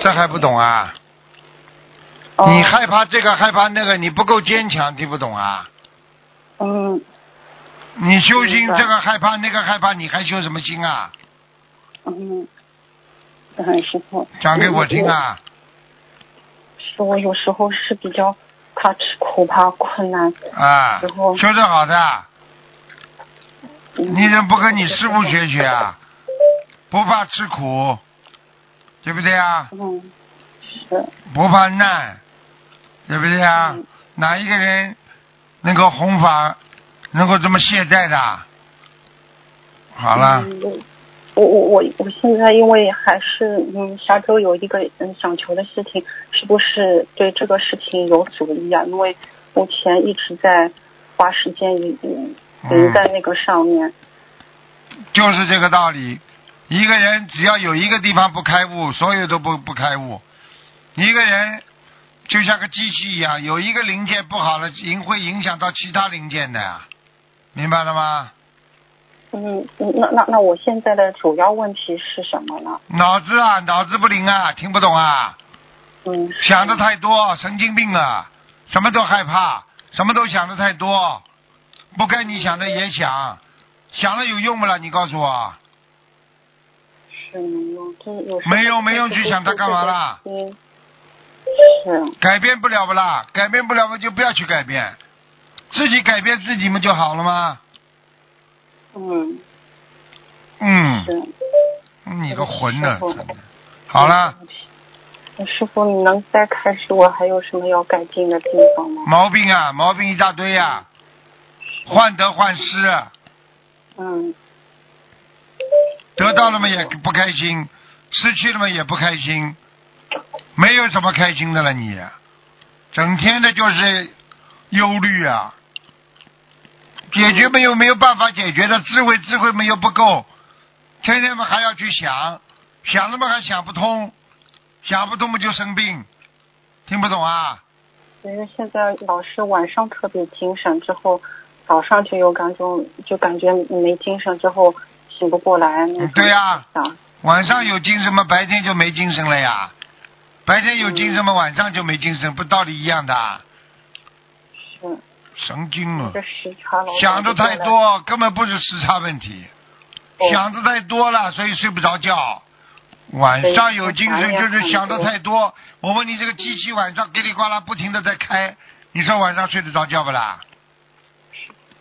Speaker 2: 这还不懂啊？
Speaker 6: 哦
Speaker 2: 你害怕这个害怕那个，你不够坚强，听不懂啊？
Speaker 6: 嗯
Speaker 2: 你修
Speaker 6: 心
Speaker 2: 这个害怕那个害怕，你还修什么心啊？
Speaker 6: 嗯，嗯，师傅
Speaker 2: 讲给我听！啊！
Speaker 6: 是我有时候是比较怕吃苦，怕困难。
Speaker 2: 啊，修得好的，
Speaker 6: 嗯
Speaker 2: 你怎么不跟你师傅学学啊？不怕吃苦，对不对啊？
Speaker 6: 嗯，是
Speaker 2: 不怕难，对不对啊？
Speaker 6: 嗯
Speaker 2: 哪一个人能够弘法，能够这么懈怠的？好了，
Speaker 6: 嗯我我我我现在因为还是嗯下周有一个嗯想求的事情，是不是对这个事情有阻力啊？因为目前一直在花时间已嗯
Speaker 2: 嗯
Speaker 6: 在那个上面。
Speaker 2: 就是这个道理。一个人只要有一个地方不开悟，所有都不不开悟。一个人就像个机器一样，有一个零件不好了，影会影响到其他零件的呀，明白了吗？
Speaker 6: 嗯，嗯那那那我现在的主要问题是什么呢？
Speaker 2: 脑子啊，脑子不灵啊，听不懂啊，
Speaker 6: 嗯，
Speaker 2: 想的太多，神经病啊，什么都害怕，什么都想的太多，不该你想的也想，想了有用不啦？你告诉我，
Speaker 6: 是没用，
Speaker 2: 没用没用去想它干嘛啦？
Speaker 6: 嗯，是，
Speaker 2: 改变不了不啦？改变不了嘛，就不要去改变，自己改变自己嘛就好了吗？
Speaker 6: 嗯，
Speaker 2: 嗯，你个混呢，
Speaker 6: 师傅。
Speaker 2: 真的。好了，
Speaker 6: 嗯。师傅，你能再开始我还有什么要改进的地方吗？
Speaker 2: 毛病啊，毛病一大堆呀、患得患失，啊。
Speaker 6: 嗯。
Speaker 2: 得到了嘛也不开心，失去了嘛也不开心，没有什么开心的了你，整天的就是忧虑啊，解决没有没有办法解决的，智慧智慧没有不够，天天嘛还要去想，想了嘛还想不通，想不通嘛就生病，听不懂啊？
Speaker 6: 因为现在老是晚上特别精神，之后早上就有感觉就感觉没精神，之后醒不过来。
Speaker 2: 对呀
Speaker 6: 想
Speaker 2: 晚上有精神嘛，白天就没精神了呀。白天有精神嘛，晚上就没精神，不道理一样的。
Speaker 6: 是
Speaker 2: 神经了
Speaker 6: 这！时差老
Speaker 2: 想的太多，根本不是时差问题，
Speaker 6: 哦
Speaker 2: 想的太多了，所以睡不着觉。晚上有精神就是想的太多。我问你，这个机器晚上叽里呱啦不停的在开，你说晚上睡得着觉不啦？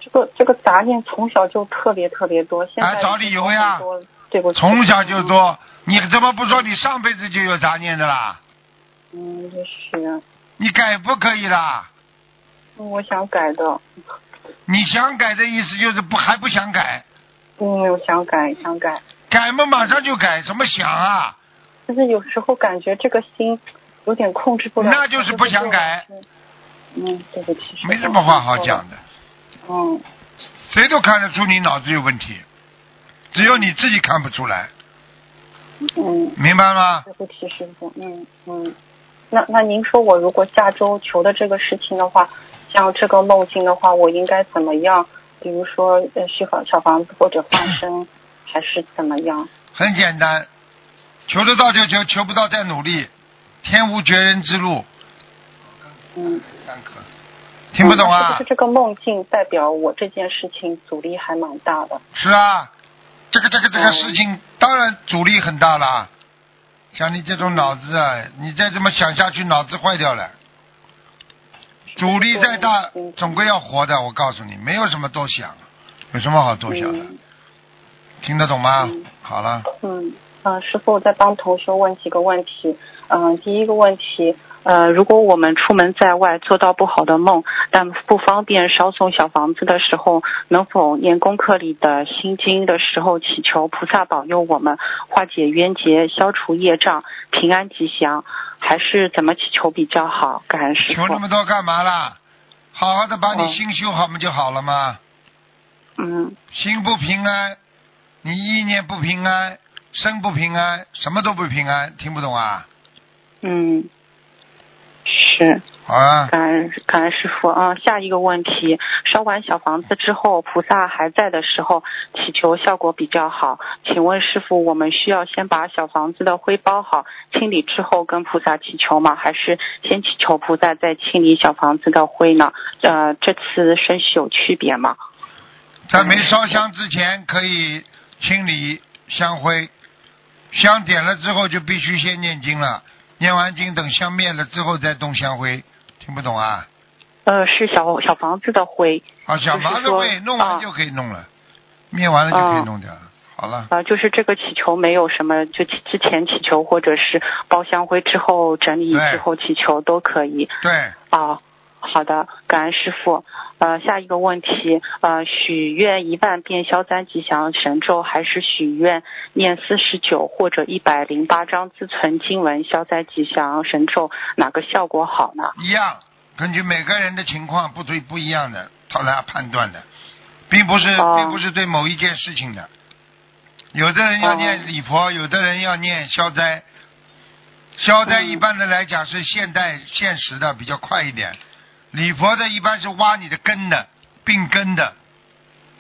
Speaker 6: 这个这个杂念从小就特别特别多，现在
Speaker 2: 哎找理由呀
Speaker 6: 对不，
Speaker 2: 从小就多，你怎么不说你上辈子就有杂念的啦？
Speaker 6: 嗯，也是
Speaker 2: 你改不可以啦？
Speaker 6: 我想改的，
Speaker 2: 你想改的意思就是不还不想改，
Speaker 6: 嗯，我想改想改，
Speaker 2: 改嘛马上就改，什么想啊？
Speaker 6: 就是有时候感觉这个心有点控制不了，
Speaker 2: 那就是不想改。
Speaker 6: 嗯，对不起，
Speaker 2: 没什么话好讲的，
Speaker 6: 嗯，
Speaker 2: 谁都看得出你脑子有问题，只有你自己看不出来，
Speaker 6: 嗯，
Speaker 2: 明白吗？
Speaker 6: 对不起，师傅，嗯嗯，那那您说我如果下周求的这个事情的话，像这个梦境的话，我应该怎么样？比如说呃，续房小房子或者放生，还是怎么样？
Speaker 2: 很简单，求得到就求，求不到再努力，天无绝人之路。
Speaker 6: 嗯，
Speaker 2: 三颗，听不懂
Speaker 6: 是
Speaker 2: 啊
Speaker 6: 不是？这个梦境代表我这件事情阻力还蛮大的？
Speaker 2: 是啊，这个这个这个
Speaker 6: 嗯
Speaker 2: 事情当然阻力很大了，像你这种脑子啊，你再这么想下去，脑子坏掉了。阻力再大，总归要活的。我告诉你，没有什么多想，有什么好多想的？
Speaker 7: 嗯
Speaker 2: 听得懂吗？
Speaker 7: 嗯
Speaker 2: 好了，
Speaker 7: 嗯，呃，师傅我再帮同学问几个问题。嗯、第一个问题，呃，如果我们出门在外做到不好的梦，但不方便烧送小房子的时候，能否念功课里的心经的时候祈求菩萨保佑我们化解冤结、消除业障、平安吉祥？还是怎么祈求比较好？感恩师傅
Speaker 2: 求那。么多干嘛啦？好好的把你
Speaker 7: 嗯
Speaker 2: 心修好，不就好了吗？
Speaker 7: 嗯
Speaker 2: 心不平安，你意念不平安，身不平安，什么都不平安，听不懂啊？
Speaker 7: 嗯，是。
Speaker 2: 好啊，
Speaker 7: 感恩感恩师傅啊、下一个问题，烧完小房子之后，菩萨还在的时候，祈求效果比较好。请问师傅，我们需要先把小房子的灰包好，清理之后跟菩萨祈求吗？还是先祈求菩萨再清理小房子的灰呢？呃，这次顺序有区别吗？
Speaker 2: 在没烧香之前可以清理香灰，香点了之后就必须先念经了，念完经等香灭了之后再动香灰，听不懂啊？
Speaker 7: 呃，是小小房子的灰，
Speaker 2: 啊，小房子
Speaker 7: 就是说
Speaker 2: 会弄完
Speaker 7: 啊
Speaker 2: 就可以弄了，灭完了就可以
Speaker 7: 啊
Speaker 2: 弄掉了。好了，
Speaker 7: 啊，就是这个祈求没有什么，就之前祈求或者是包香灰之后整理
Speaker 2: 对
Speaker 7: 之后祈求都可以。
Speaker 2: 对，
Speaker 7: 哦，好的，感恩师傅。呃，下一个问题，呃，许愿一万遍消灾吉祥神咒，还是许愿念四十九或者一百零八章自存经文消灾吉祥神咒，哪个效果好呢？
Speaker 2: 一样，根据每个人的情况不对不一样的，他来判断的，并不是、
Speaker 7: 哦
Speaker 2: 并不是对某一件事情的。有的人要
Speaker 7: 哦
Speaker 2: 念礼佛，有的人要念消灾。消灾
Speaker 7: 嗯
Speaker 2: 一般的来讲是现代现实的比较快一点，礼佛的一般是挖你的根的，病根的，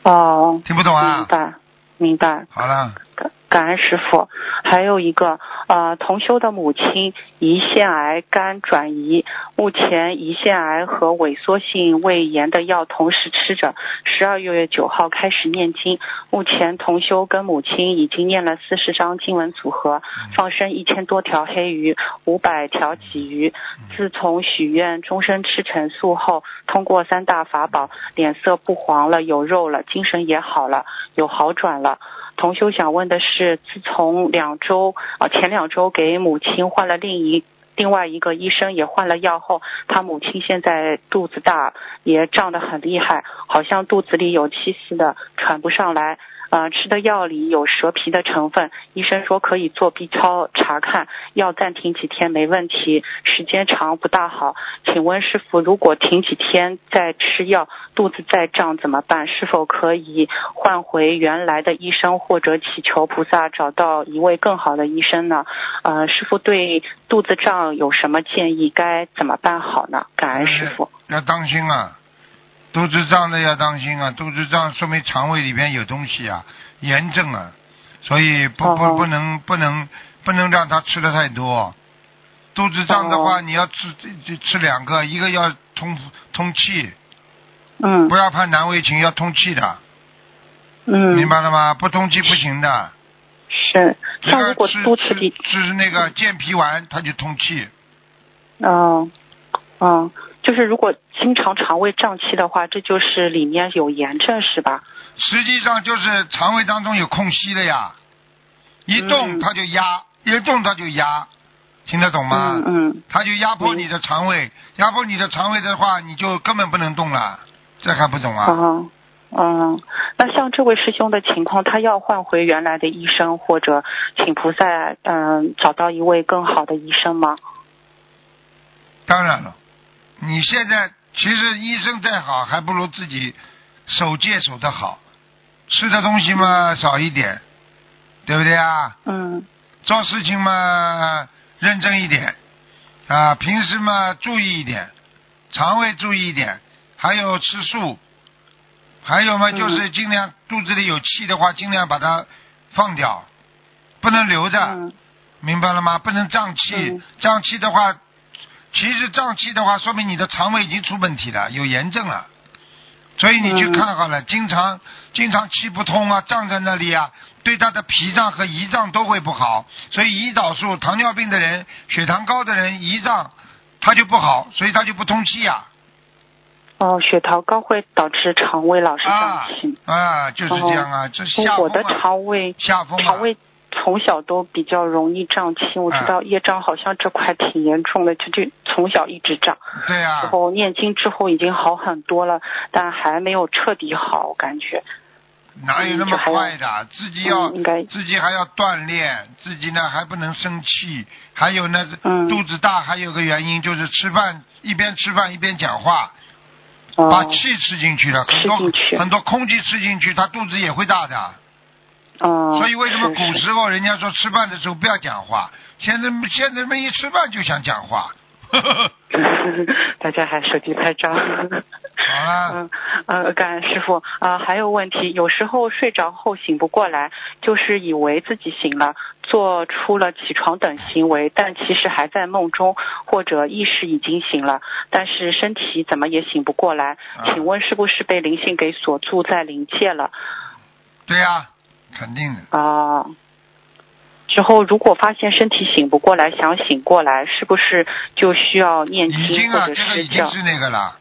Speaker 7: 哦，
Speaker 2: 听不懂啊
Speaker 7: 明？白，明白。
Speaker 2: 好了，
Speaker 7: 感感恩师傅。还有一个，呃，同修的母亲胰腺癌肝转移，目前胰腺癌和萎缩性胃炎的药同时吃着。十二月九号开始念经，目前同修跟母亲已经念了四十张经文组合，放生一千多条黑鱼，五百条鲫鱼。自从许愿终身吃陈素后，通过三大法宝，脸色不黄了，有肉了，精神也好了，有好转了。同修想问的是，自从两周啊、前两周给母亲换了另一另外一个医生也换了药后，他母亲现在肚子大，也胀得很厉害，好像肚子里有气似的，喘不上来。呃，吃的药里有蛇皮的成分，医生说可以做 B 超查看，药暂停几天没问题，时间长不大好。请问师傅，如果停几天再吃药，肚子再胀怎么办？是否可以换回原来的医生，或者祈求菩萨找到一位更好的医生呢？呃，师傅对肚子胀有什么建议？该怎么办好呢？感恩师傅。
Speaker 2: 要当心啊，肚子胀的要当心啊，肚子胀说明肠胃里边有东西啊，炎症啊，所以不不
Speaker 7: 哦
Speaker 2: 不能不能不能让他吃的太多。肚子胀的话，
Speaker 7: 哦
Speaker 2: 你要吃吃吃两个，一个要通通气，
Speaker 7: 嗯
Speaker 2: 不要怕难为情，要通气的，
Speaker 7: 嗯，
Speaker 2: 明白了吗？不通气不行的。
Speaker 7: 是。
Speaker 2: 那个
Speaker 7: 像如果
Speaker 2: 吃吃
Speaker 7: 肚子里，
Speaker 2: 吃那个健脾丸，它就通气。
Speaker 7: 哦嗯，就是如果经常肠胃胀气的话，这就是里面有炎症是吧？
Speaker 2: 实际上就是肠胃当中有空隙的呀，一动
Speaker 7: 嗯
Speaker 2: 它就压，一动它就压，听得懂吗？
Speaker 7: 嗯嗯
Speaker 2: 它就压迫你的肠胃，压迫你的肠胃的话，你就根本不能动了，这还不懂啊？
Speaker 7: 嗯嗯，那像这位师兄的情况，他要换回原来的医生，或者请菩萨嗯找到一位更好的医生吗？
Speaker 2: 当然了，你现在其实医生再好，还不如自己守戒守的好，吃的东西嘛少一点，对不对啊？
Speaker 7: 嗯
Speaker 2: 做事情嘛认真一点啊，平时嘛注意一点，肠胃注意一点，还有吃素，还有嘛
Speaker 7: 嗯
Speaker 2: 就是尽量肚子里有气的话，尽量把它放掉，不能留着，
Speaker 7: 嗯
Speaker 2: 明白了吗？不能胀气，
Speaker 7: 嗯
Speaker 2: 胀气的话，其实胀气的话，说明你的肠胃已经出问题了，有炎症了。所以你去
Speaker 7: 嗯
Speaker 2: 看好了，经常经常气不通啊，胀在那里啊，对他的脾脏和胰脏都会不好。所以胰岛素，糖尿病的人、血糖高的人，胰脏他就不好，所以他就不通气呀、
Speaker 7: 哦，血糖高会导致肠胃老是胀
Speaker 2: 啊
Speaker 7: 气。
Speaker 2: 啊，就是这样啊，这下
Speaker 7: 我的肠胃
Speaker 2: 下风啊，
Speaker 7: 肠胃从小都比较容易胀气，我知
Speaker 2: 啊
Speaker 7: 道业障好像这块挺严重的，就就从小一直胀。
Speaker 2: 对啊
Speaker 7: 然，后念经之后已经好很多了，但还没有彻底好，我感觉。
Speaker 2: 哪有那么快的？自己要
Speaker 7: 嗯应该
Speaker 2: 自己还要锻炼，自己呢还不能生气，还有呢
Speaker 7: 嗯
Speaker 2: 肚子大，还有个原因就是吃饭一边吃饭一边讲话，
Speaker 7: 哦
Speaker 2: 把气吃进去了，很多很多空气吃进去，他肚子也会大的。
Speaker 7: 嗯，
Speaker 2: 所以为什么古时候人家说吃饭的时候不要讲话？现在现在们一吃饭就想讲话。*laughs* *laughs*
Speaker 7: 大家还手机拍照。
Speaker 2: 好了，
Speaker 7: 嗯呃，感恩师傅啊、还有问题，有时候睡着后醒不过来，就是以为自己醒了，做出了起床等行为，但其实还在梦中，或者意识已经醒了，但是身体怎么也醒不过来。
Speaker 2: 啊
Speaker 7: 请问是不是被灵性给锁住在灵界了？
Speaker 2: 对呀、肯定的。
Speaker 7: 啊。之后，如果发现身体醒不过来，想醒过来，是不是就需要念
Speaker 2: 已
Speaker 7: 经
Speaker 2: 经啊，这个已经是那个了。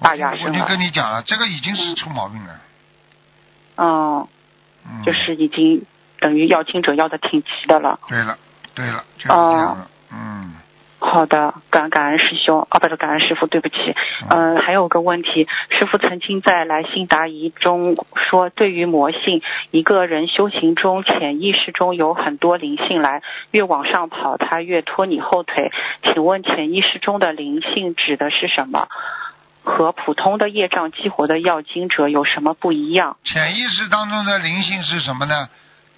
Speaker 7: 大牙是
Speaker 2: 我就跟你讲了，这个已经是出毛病了。
Speaker 7: 嗯，
Speaker 2: 嗯，
Speaker 7: 就是已经等于要经者要的挺急的了。
Speaker 2: 对了，对了，就是这样
Speaker 7: 哦
Speaker 2: 了。嗯，
Speaker 7: 好的，感感恩师兄啊，不是感恩师傅，对不起。嗯、还有个问题，师傅曾经在来信答疑中说，对于魔性，一个人修行中潜意识中有很多灵性来，越往上跑，他越拖你后腿。请问潜意识中的灵性指的是什么？和普通的业障激活的要经者有什么不一样？
Speaker 2: 潜意识当中的灵性是什么呢？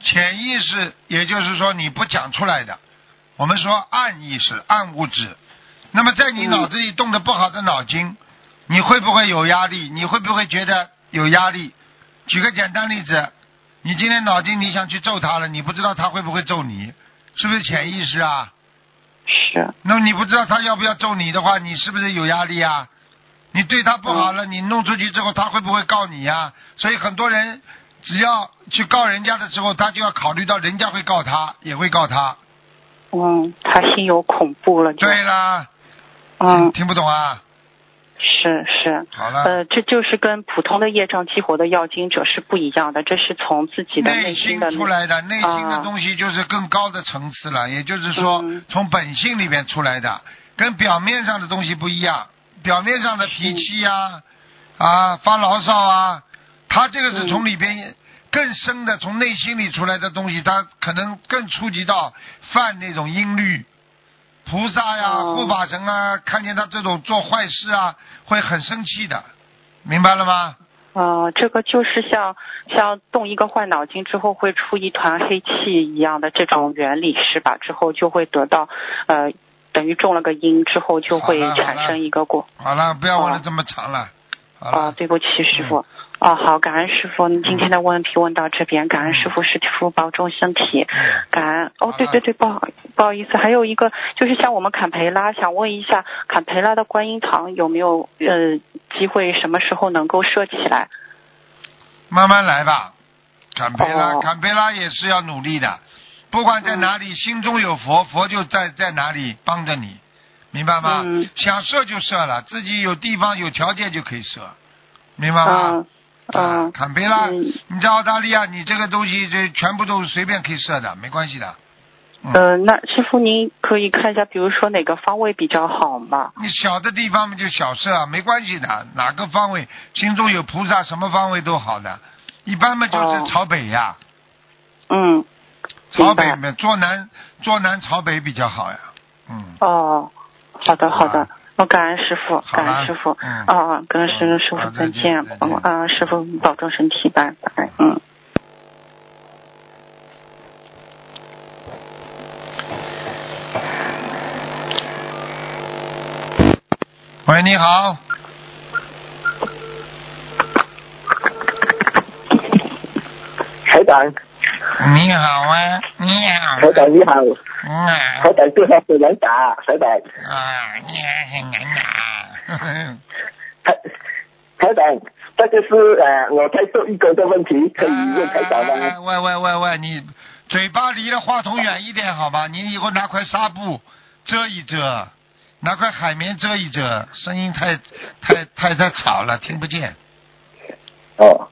Speaker 2: 潜意识也就是说你不讲出来的，我们说暗意识、暗物质。那么在你
Speaker 7: 嗯
Speaker 2: 脑子里动的不好的脑筋，你会不会有压力？你会不会觉得有压力？举个简单例子，你今天脑筋你想去揍他了，你不知道他会不会揍你，是不是潜意识啊？
Speaker 7: 是，
Speaker 2: 那么你不知道他要不要揍你的话，你是不是有压力啊？你对他不好了，你弄出去之后，他会不会告你呀、所以很多人只要去告人家的时候，他就要考虑到人家会告他，也会告他。
Speaker 7: 嗯，他心有恐怖了。
Speaker 2: 对啦，
Speaker 7: 嗯，
Speaker 2: 听不懂啊？
Speaker 7: 是是。
Speaker 2: 好了，
Speaker 7: 呃，这就是跟普通的业障激活的要经者是不一样的，这是从自己的
Speaker 2: 内心出来的，内心的
Speaker 7: 啊
Speaker 2: 东西就是更高的层次了，也就是说
Speaker 7: 嗯，
Speaker 2: 从本性里面出来的，跟表面上的东西不一样。表面上的脾气呀、啊，发牢骚啊，他这个是从里边更深的，从内心里出来的东西，他可能更触及到犯那种阴律。菩萨呀、
Speaker 7: 哦
Speaker 2: 护法神啊，看见他这种做坏事啊，会很生气的，明白了吗？
Speaker 7: 呃，这个就是像像动一个坏脑筋之后会出一团黑气一样的这种原理是吧？之后就会得到呃，等于中了个因之后就会产生一个果。
Speaker 2: 好了，不要问了
Speaker 7: 哦
Speaker 2: 这么长了。好
Speaker 7: 啊、
Speaker 2: 了，
Speaker 7: 对不起，师傅。啊，好，感恩师傅，您今天的问题问到这边，感恩师傅，师傅保重身体，感恩。哦，对对对，不好不好意思，还有一个就是像我们坎培拉，想问一下，坎培拉的观音堂有没有呃机会什么时候能够设起来？
Speaker 2: 慢慢来吧。坎培拉，
Speaker 7: 哦
Speaker 2: 坎培拉也是要努力的。不管在哪里，心中有佛，佛就在在哪里帮着你，明白吗？
Speaker 7: 嗯
Speaker 2: 想设就设了，自己有地方有条件就可以设，明白吗？
Speaker 7: 嗯
Speaker 2: 啊，
Speaker 7: 嗯
Speaker 2: 坎培拉，
Speaker 7: 嗯
Speaker 2: 你在澳大利亚，你这个东西这全部都随便可以设的，没关系的。嗯，
Speaker 7: 呃，那师傅您可以看一下，比如说哪个方位比较好嘛？
Speaker 2: 你小的地方嘛就小设啊，没关系的，哪个方位心中有菩萨，什么方位都好的。一般嘛就是
Speaker 7: 哦
Speaker 2: 朝北呀。
Speaker 7: 嗯，
Speaker 2: 朝北嘛，坐南坐南朝北比较好呀。嗯，
Speaker 7: 哦，好的好的
Speaker 2: 啊，
Speaker 7: 我感恩师傅，感恩师傅，
Speaker 2: 嗯。
Speaker 7: 啊，跟师师傅
Speaker 2: 再
Speaker 7: 再见
Speaker 2: 见再，见。
Speaker 7: 啊，师傅保重身体，拜拜，嗯。
Speaker 2: 喂，你好，
Speaker 8: 台长，
Speaker 2: 你好啊，你好，
Speaker 8: 台长你好，好歹对他很难打，好歹。
Speaker 2: 啊，你很难打。
Speaker 8: 台长，这个是呃，我再说一个的问题，可以问台长吗？
Speaker 2: 呃、喂喂喂喂，你嘴巴离了话筒远一点好吧？你以后拿块纱布遮一遮，拿块海绵遮一遮，声音太太太太吵了，听不见。
Speaker 8: 哦，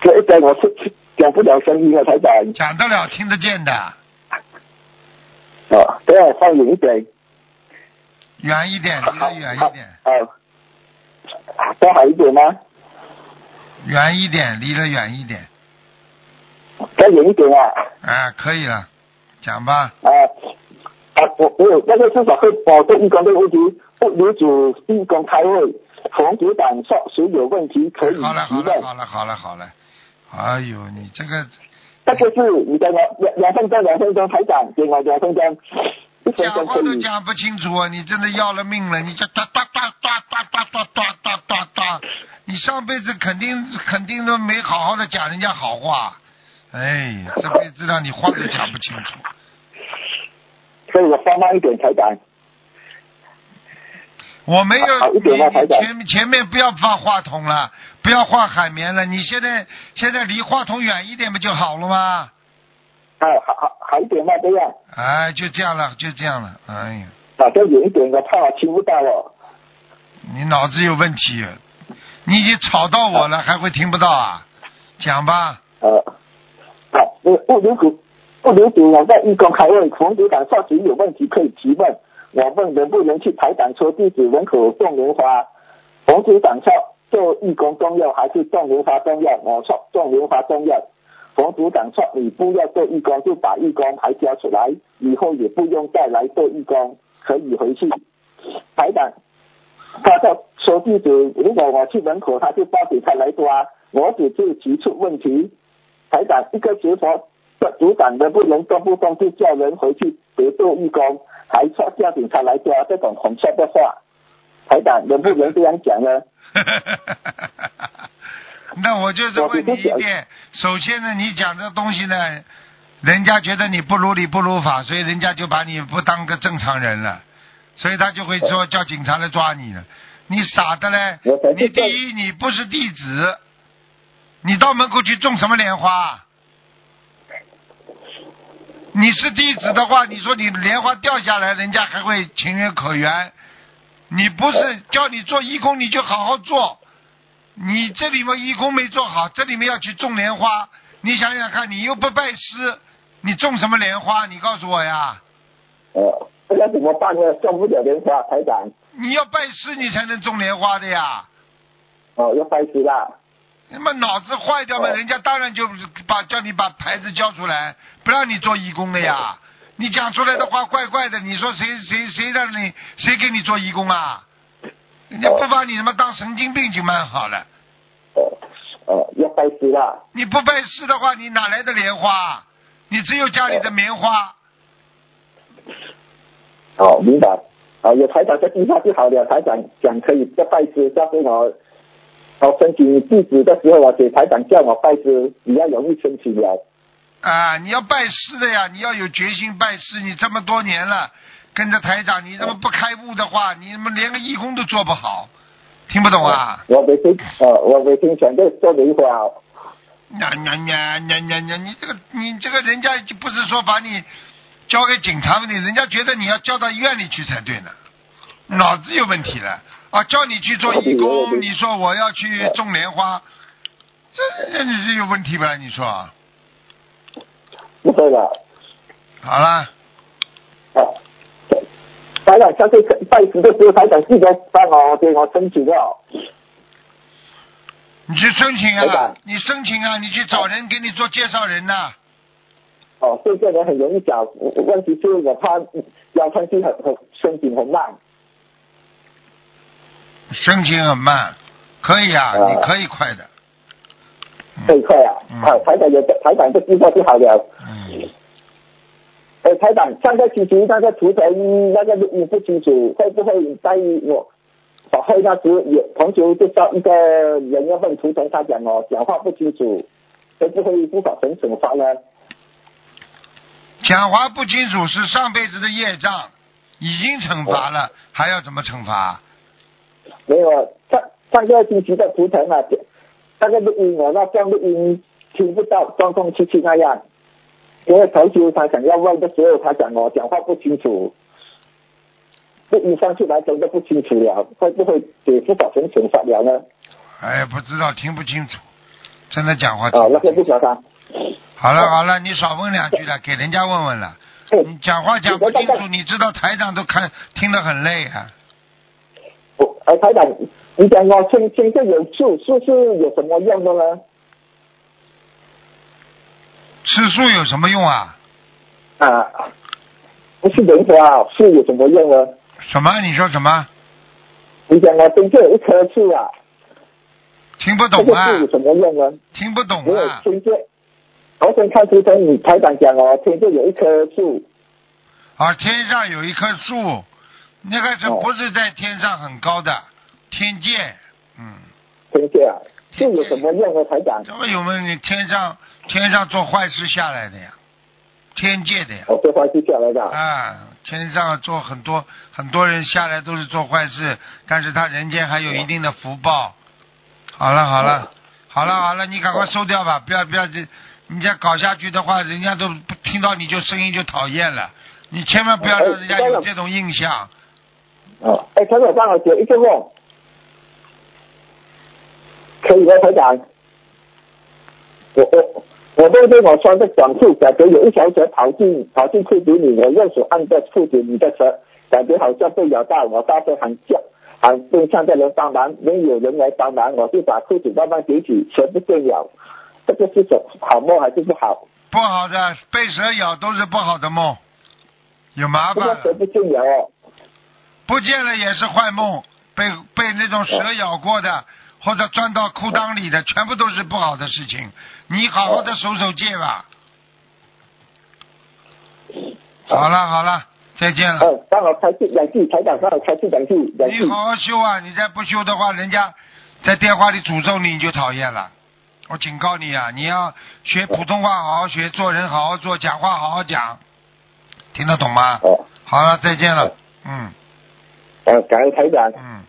Speaker 8: 这一点我是讲不了声音啊，台长。
Speaker 2: 讲得了，听得见的。
Speaker 8: 哦，等我放远一点。
Speaker 2: 远一点，离得远一点，
Speaker 8: 哦，再好一点吗？
Speaker 2: 远一点，离得远一点。
Speaker 8: 再远一点啊！
Speaker 2: 啊，可以了，讲吧。
Speaker 8: 啊啊，我我有那个至少会保证义工的问题，不留主义工开会，冯组长说谁有问题可以
Speaker 2: 好了。好了好了好了好了，哎呦，你这个
Speaker 8: 这个是你跟我两两分钟两分钟，台长给我两分钟，
Speaker 2: 讲话。都讲不清楚啊！你真的要了命了！你这哒哒哒哒哒哒哒哒哒哒哒，你上辈子肯定肯定都没好好的讲人家好话，哎呀，这辈子让你话都讲不清楚。
Speaker 8: 所以我放慢一点，台长。
Speaker 2: 我没有，你前前面不要放话筒了，不要画海绵了，你现在现在离话筒远一点不就好了吗？
Speaker 8: 哎，好好好一点嘛，这样。
Speaker 2: 哎，就这样了，就这样了，哎呀，
Speaker 8: 啊，再远一点，我怕我听不到哦。
Speaker 2: 你脑子有问题，你已经吵到我了，还会听不到啊？讲吧。
Speaker 8: 呃，好，不不留主不留主，我在义工开会，冯组长说谁有问题可以提问。我问能不能去台长说地址门口种莲花，冯组长说做义工重要还是种莲花重要？我说种莲花重要。冯组长说你不要做义工，就把义工牌交出来，以后也不用再来做义工，可以回去。台长，他说说地址，如果我去门口，他就报警他来抓，我只是提出问题。台长，一个学佛的组长能不能动不动就叫人回去别做义工，还说叫警察来抓这种恐吓的话？台长能不能这样讲呢？*laughs*
Speaker 2: 那我就是问你一遍，首先呢，你讲这东西呢，人家觉得你不如理不如法，所以人家就把你不当个正常人了，所以他就会说叫警察来抓你了。你傻的嘞你第一你不是弟子，你到门口去种什么莲花？你是弟子的话，你说你莲花掉下来，人家还会情有可原。你不是叫你做义工，你就好好做。你这里面义工没做好，这里面要去种莲花，你想想看，你又不拜师，你种什么莲花？你告诉我呀！
Speaker 8: 呃，这个怎么办呢？种不了莲花，台长。
Speaker 2: 你要拜师，你才能种莲花的呀！
Speaker 8: 哦，要拜师啦。
Speaker 2: 那么脑子坏掉嘛，
Speaker 8: 哦
Speaker 2: 人家当然就把叫你把牌子交出来，不让你做义工了呀。你讲出来的话怪怪的，你说谁谁谁让你谁给你做义工啊？人家不把你他妈当神经病就蛮好了。
Speaker 8: 哦哦，要拜师啦。
Speaker 2: 你不拜师的话，你哪来的莲花？你只有家里的棉花。
Speaker 8: 哦，明白。啊，有台长在地下就好了。台长讲可以要拜师，下次我我申请地址的时候，我给台长叫我拜师，比较容易申请了。
Speaker 2: 啊，你要拜师的呀，你要有决心拜师。你这么多年了，跟着台长，你这么不开悟的话，你怎么连个义工都做不好，听不懂啊？
Speaker 8: 我每天呃，我每天想着做莲花。
Speaker 2: 呀呀呀呀呀呀！你这个你这个人家就不是说把你交给警察问题人家觉得你要交到医院里去才对呢，脑子有问题了啊！叫你去做义工，你说我要去种莲花，这这你是有问题吧？你说
Speaker 8: 不会了。
Speaker 2: 好了，
Speaker 8: 啊，台长下次拜师的时候，台长记得帮我给我申请哦。
Speaker 2: 你去申请啊，你申请啊，你去找人给你做介绍人呐、
Speaker 8: 哦，这个人很容易找，问题是我怕要上去很很申请很慢。
Speaker 2: 申请很慢，可以啊，
Speaker 8: 啊
Speaker 2: 你可以快的。
Speaker 8: 可以快啊，
Speaker 2: 嗯
Speaker 8: 好，台长有台长的计划就好了。
Speaker 2: 嗯，
Speaker 8: 呃，台长，上个星期那个图腾那个录音不清楚，会不会在我我会那时有同学介绍一个人要问图腾，他讲哦讲话不清楚，会不会不法成惩罚呢？
Speaker 2: 讲话不清楚是上辈子的业障，已经惩罚了，还要怎么惩罚？
Speaker 8: 没有，啊上个星期的图腾啊，那个录音啊，那这样录音听不到，断断续续那样。因为头修他想要问的时候，他讲我讲话不清楚，录音上去来真的不清楚了，会不会给不小心惩罚了呢？
Speaker 2: 哎，不知道，听不清楚，真的讲话。
Speaker 8: 哦，那个不晓得。
Speaker 2: 好了好了，你少问两句了，给人家问问了。你讲话讲不清楚，你知道台长都看听得很累啊。
Speaker 8: 哎，台长，你讲我听听这有树，树是有什么用的呢？
Speaker 2: 吃素有什么用啊？
Speaker 8: 啊，不是人说啊，树有什么用呢？
Speaker 2: 什么？你说什么？
Speaker 8: 你讲我听这有一棵树啊。
Speaker 2: 听不懂啊。
Speaker 8: 这有什么用呢？
Speaker 2: 听不懂啊。
Speaker 8: 听见。我先看图腾，你台长讲哦，听见有一棵树。
Speaker 2: 啊，天上有一棵树，那个是
Speaker 8: 哦
Speaker 2: 不是在天上很高的天界？嗯，
Speaker 8: 天界啊？这有什么任何？台长？
Speaker 2: 这么有没有你天上天上做坏事下来的呀？天界的呀。
Speaker 8: 我做坏事下来的。
Speaker 2: 啊，天上做很多很多人下来都是做坏事，但是他人间还有一定的福报。好了好了，好了好了，你赶快收掉吧，不要不要这，你再搞下去的话，人家都不听到你就声音就讨厌了。你千万不要让人家有这种印象。
Speaker 8: 哦，哎，陈总帮我解一个梦，可以吗，台长？我我我梦见我穿着短裤，感觉有一条蛇跑进跑进裤子里，我右手按在裤子里的蛇，感觉好像被咬到，我大声喊叫，喊并向在人帮忙，没有人来帮忙，我就把裤子慢慢提起，蛇不见咬，这个是什好梦还是不好？
Speaker 2: 不好的，被蛇咬都是不好的梦，有麻烦
Speaker 8: 蛇不见咬哦。
Speaker 2: 不见了也是坏梦，被被那种蛇咬过的，或者钻到裤裆里的，全部都是不好的事情。你好好的守守戒吧。好了好了，再见了。你。好好修啊！你再不修的话，人家在电话里诅咒你，你就讨厌了。我警告你啊，你要学普通话，好好学，做人好好做，讲话好好讲，听得懂吗？
Speaker 8: 哦，
Speaker 2: 好了，再见了。嗯
Speaker 8: 呃，感恩台长。
Speaker 2: 嗯。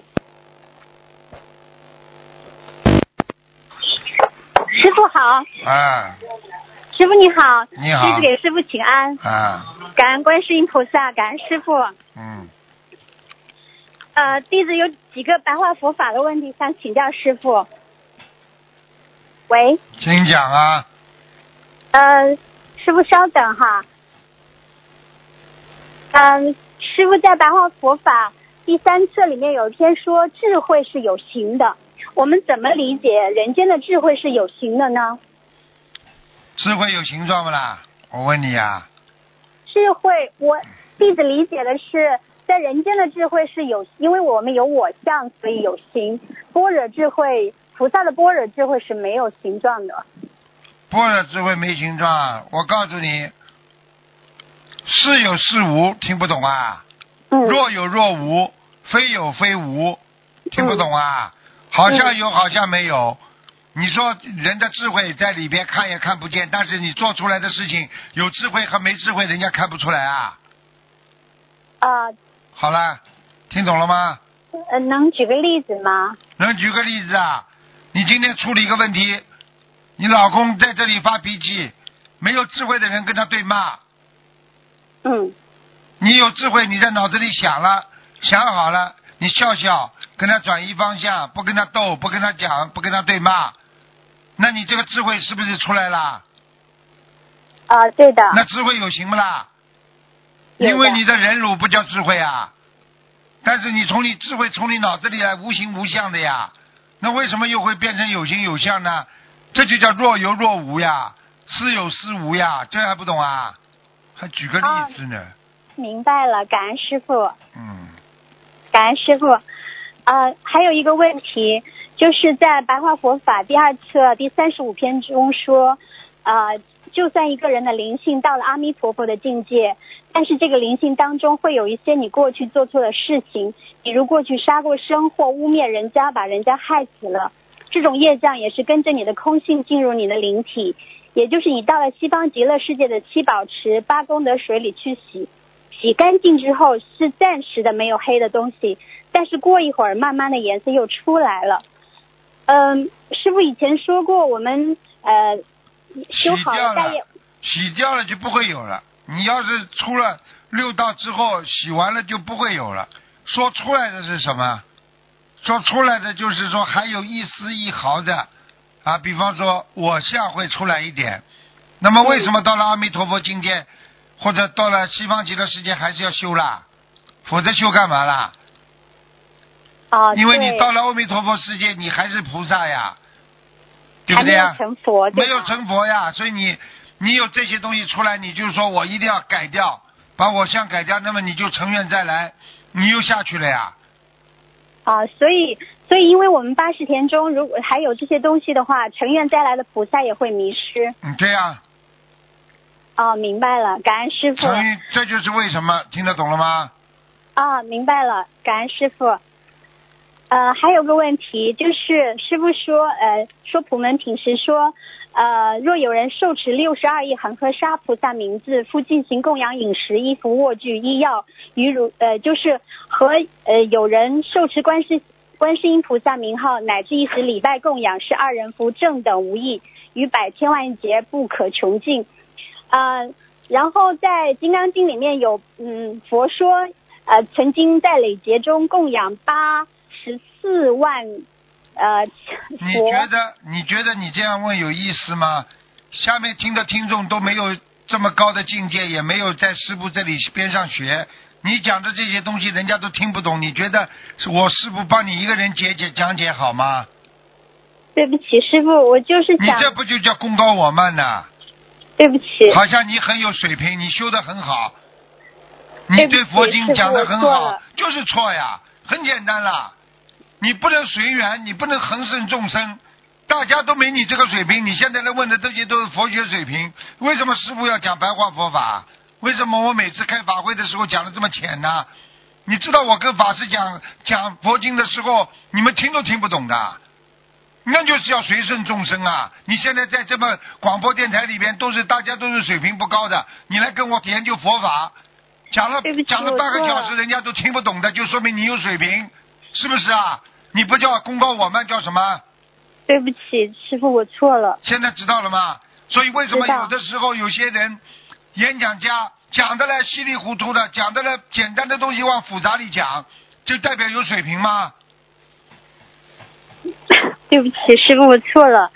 Speaker 9: 师傅好，
Speaker 2: 啊
Speaker 9: 师傅你好，
Speaker 2: 你好
Speaker 9: 弟子给师傅请安，
Speaker 2: 啊
Speaker 9: 感恩观世音菩萨，感恩师傅。
Speaker 2: 嗯，
Speaker 9: 呃，弟子有几个白话佛法的问题想请教师傅。喂，
Speaker 2: 请讲啊。
Speaker 9: 呃，师傅稍等哈。嗯、师傅在白话佛法第三册里面有一篇说智慧是有形的，我们怎么理解人间的智慧是有形的呢？
Speaker 2: 智慧有形状不啦？我问你啊，
Speaker 9: 智慧，我弟子理解的是，在人间的智慧是有，因为我们有我相，所以有形。般若智慧，菩萨的般若智慧是没有形状的。
Speaker 2: 般若智慧没形状，我告诉你，是有是无，听不懂啊？
Speaker 9: 嗯，
Speaker 2: 若有若无，非有非无，听不懂啊？好像有，好像没有。你说人的智慧在里边看也看不见，但是你做出来的事情有智慧和没智慧，人家看不出来啊。
Speaker 9: 啊、
Speaker 2: 好了，听懂了吗？
Speaker 9: 呃，能举个例子吗？
Speaker 2: 能举个例子啊？你今天处理一个问题，你老公在这里发脾气，没有智慧的人跟他对骂，
Speaker 9: 嗯
Speaker 2: 你有智慧，你在脑子里想了，想好了，你笑笑，跟他转移方向，不跟他斗，不跟他讲，不跟他对骂，那你这个智慧是不是出来了？
Speaker 9: 啊、对的。
Speaker 2: 那智慧有形不啦？因为你的忍辱不叫智慧啊，但是你从你智慧从你脑子里来无形无相的呀，那为什么又会变成有形有相呢？这就叫若有若无呀，似有似无呀，这还不懂啊？还举个例子呢，
Speaker 9: 明白了，感恩师傅，
Speaker 2: 嗯，
Speaker 9: 感恩师傅。呃，还有一个问题，就是在《白话佛法》第二册第三十五篇中说，呃，就算一个人的灵性到了阿弥陀佛的境界，但是这个灵性当中会有一些你过去做错的事情，比如过去杀过生或污蔑人家，把人家害死了，这种业障也是跟着你的空性进入你的灵体，也就是你到了西方极乐世界的七宝池八功德水里去洗，洗干净之后是暂时的没有黑的东西，但是过一会儿慢慢的颜色又出来了。嗯，师傅以前说过，我们呃修好再也
Speaker 2: 洗掉了就不会有了。你要是出了六道之后洗完了就不会有了。说出来的是什么？说出来的就是说还有一丝一毫的啊，比方说我相会出来一点。那么为什么到了阿弥陀佛境界，或者到了西方极乐世界还是要修啦？否则修干嘛啦？
Speaker 9: 啊，
Speaker 2: 因为你到了阿弥陀佛世界，你还是菩萨呀，对不
Speaker 9: 还没有
Speaker 2: 对呀？
Speaker 9: 成佛，
Speaker 2: 没有成佛呀，所以你你有这些东西出来，你就说我一定要改掉，把我相改掉，那么你就成愿再来，你又下去了呀。
Speaker 9: 啊，所以所以因为我们八十田中如果还有这些东西的话，成愿再来的菩萨也会迷失。
Speaker 2: 嗯，对呀，
Speaker 9: 哦，明白了，感恩师傅。
Speaker 2: 所以这就是为什么，听得懂了吗？
Speaker 9: 啊，明白了，感恩师傅。呃，还有个问题就是，师傅说，呃，说普门品时说，呃，若有人受持六十二亿恒河沙菩萨名字，复进行供养饮食、衣服、卧具、医药，与如呃，就是和呃有人受持观世观世音菩萨名号，乃至一时礼拜供养，是二人福正等无异，于百千万劫不可穷尽。啊、然后在《金刚经》里面有，嗯，佛说，呃，曾经在累劫中供养八十四万，呃，
Speaker 2: 你。觉得你觉得你这样问有意思吗？下面听的听众都没有这么高的境界，也没有在师傅这里边上学。你讲的这些东西，人家都听不懂。你觉得我师傅帮你一个人解解讲解好吗？
Speaker 9: 对不起，师傅，我就是想，
Speaker 2: 你这不就叫功高我慢呐？
Speaker 9: 对不起，
Speaker 2: 好像你很有水平，你修的很好，你
Speaker 9: 对
Speaker 2: 佛经讲的很好就是错呀，很简单啦。你不能随缘，你不能恒顺众生，大家都没你这个水平。你现在来问的这些都是佛学水平，为什么师傅要讲白话佛法？为什么我每次开法会的时候讲的这么浅呢？你知道我跟法师讲讲佛经的时候，你们听都听不懂的。那就是要随顺众生啊！你现在在这么广播电台里边，都是大家都是水平不高的，你来跟我研究佛法，讲了讲了半个小时，人家都听不懂的，就说明你有水平，是不是啊？你不叫功高我们，叫什么？
Speaker 9: 对不起，师傅，我错了。
Speaker 2: 现在知道了吗？所以为什么有的时候有些人演讲家讲的来稀里糊涂的，讲的来简单的东西往复杂里讲，就代表有水平吗？*laughs*
Speaker 9: 对不起，师傅，我错了。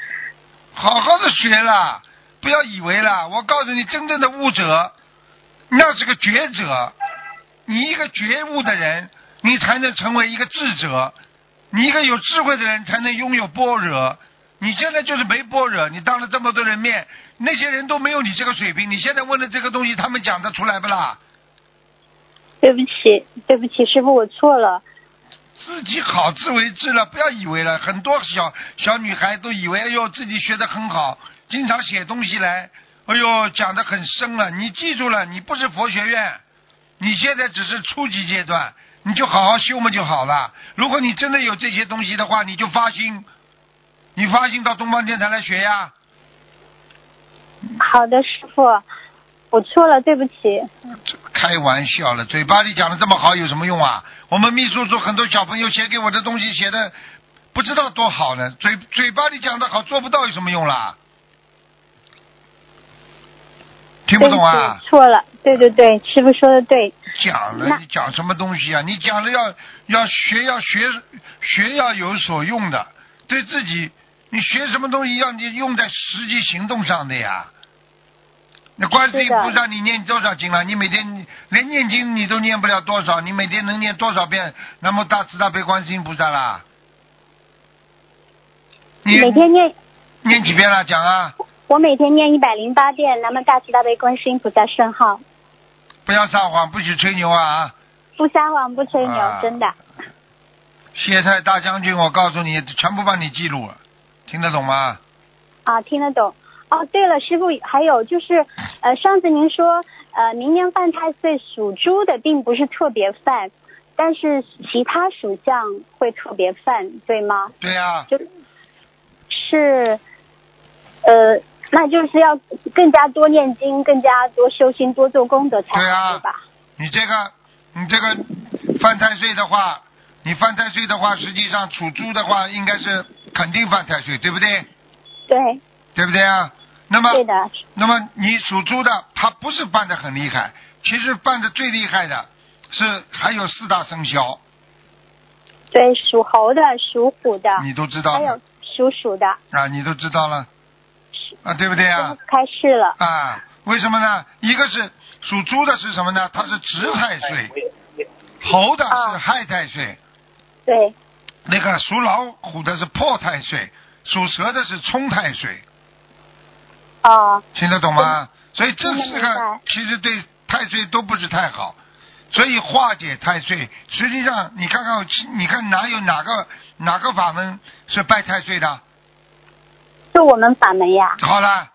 Speaker 2: 好好的学了，不要以为了。我告诉你，真正的悟者，那是个觉者。你一个觉悟的人，你才能成为一个智者。你一个有智慧的人，才能拥有般若。你现在就是没般若，你当着这么多人面，那些人都没有你这个水平。你现在问的这个东西，他们讲得出来不啦？
Speaker 9: 对不起，对不起，师傅，我错了。
Speaker 2: 自己好自为之了，不要以为了。很多小小女孩都以为，哎呦，自己学得很好，经常写东西来，哎呦，讲得很深了。你记住了，你不是佛学院，你现在只是初级阶段，你就好好修嘛就好了。如果你真的有这些东西的话，你就发心，你发心到东方电台来学呀。
Speaker 9: 好的，师傅，我错了，对不起。
Speaker 2: 开玩笑了，嘴巴里讲的这么好有什么用啊？我们秘书处很多小朋友写给我的东西写的不知道多好呢，嘴嘴巴里讲的好，做不到有什么用啦？听不懂啊？
Speaker 9: 错了。对对对，师傅说的对。
Speaker 2: 讲了你讲什么东西啊？你讲了要要学要学学要有所用的，对自己你学什么东西要你用在实际行动上的呀。那观世音菩萨，你念多少经了？你每天连念经你都念不了多少，你每天能念多少遍南无大慈大悲观世音菩萨啦？你
Speaker 9: 每天念，
Speaker 2: 念几遍了？讲啊！
Speaker 9: 我每天念一百零八遍南无大慈大悲观世音菩萨圣号，
Speaker 2: 不要撒谎，不许吹牛啊！
Speaker 9: 不撒谎不吹牛，
Speaker 2: 啊
Speaker 9: 真的。
Speaker 2: 谢太大将军，我告诉你，全部帮你记录了，听得懂吗？
Speaker 9: 啊，听得懂。哦，对了，师傅，还有就是，呃，上次您说，呃，明年犯太岁属猪的并不是特别犯，但是其他属相会特别犯，对吗？
Speaker 2: 对呀、
Speaker 9: 就是，呃，那就是要更加多念经，更加多修心，多做功德才好，
Speaker 2: 对啊
Speaker 9: 对吧？
Speaker 2: 你这个，你这个犯太岁的话，你犯太岁的话，实际上属猪的话，应该是肯定犯太岁，对不对？
Speaker 9: 对，
Speaker 2: 对不对啊？那么，那么你属猪的，他不是办的很厉害，其实办的最厉害的是还有四大生肖，
Speaker 9: 对，属猴的、属虎的，
Speaker 2: 你都知道
Speaker 9: 还有属鼠的，
Speaker 2: 啊，你都知道了。啊，对不对啊？
Speaker 9: 开市了。
Speaker 2: 啊，为什么呢？一个是属猪的是什么呢？它是直太岁，猴的
Speaker 9: 啊
Speaker 2: 是亥太岁，
Speaker 9: 对，
Speaker 2: 那个属老虎的是破太岁，属蛇的是冲太岁，
Speaker 9: 哦，
Speaker 2: 听得懂吗？所以这四个其实对太岁都不是太好，所以化解太岁，实际上你看看，你看哪有哪个哪个法门是拜太岁的？
Speaker 9: 是我们法门呀。
Speaker 2: 好了，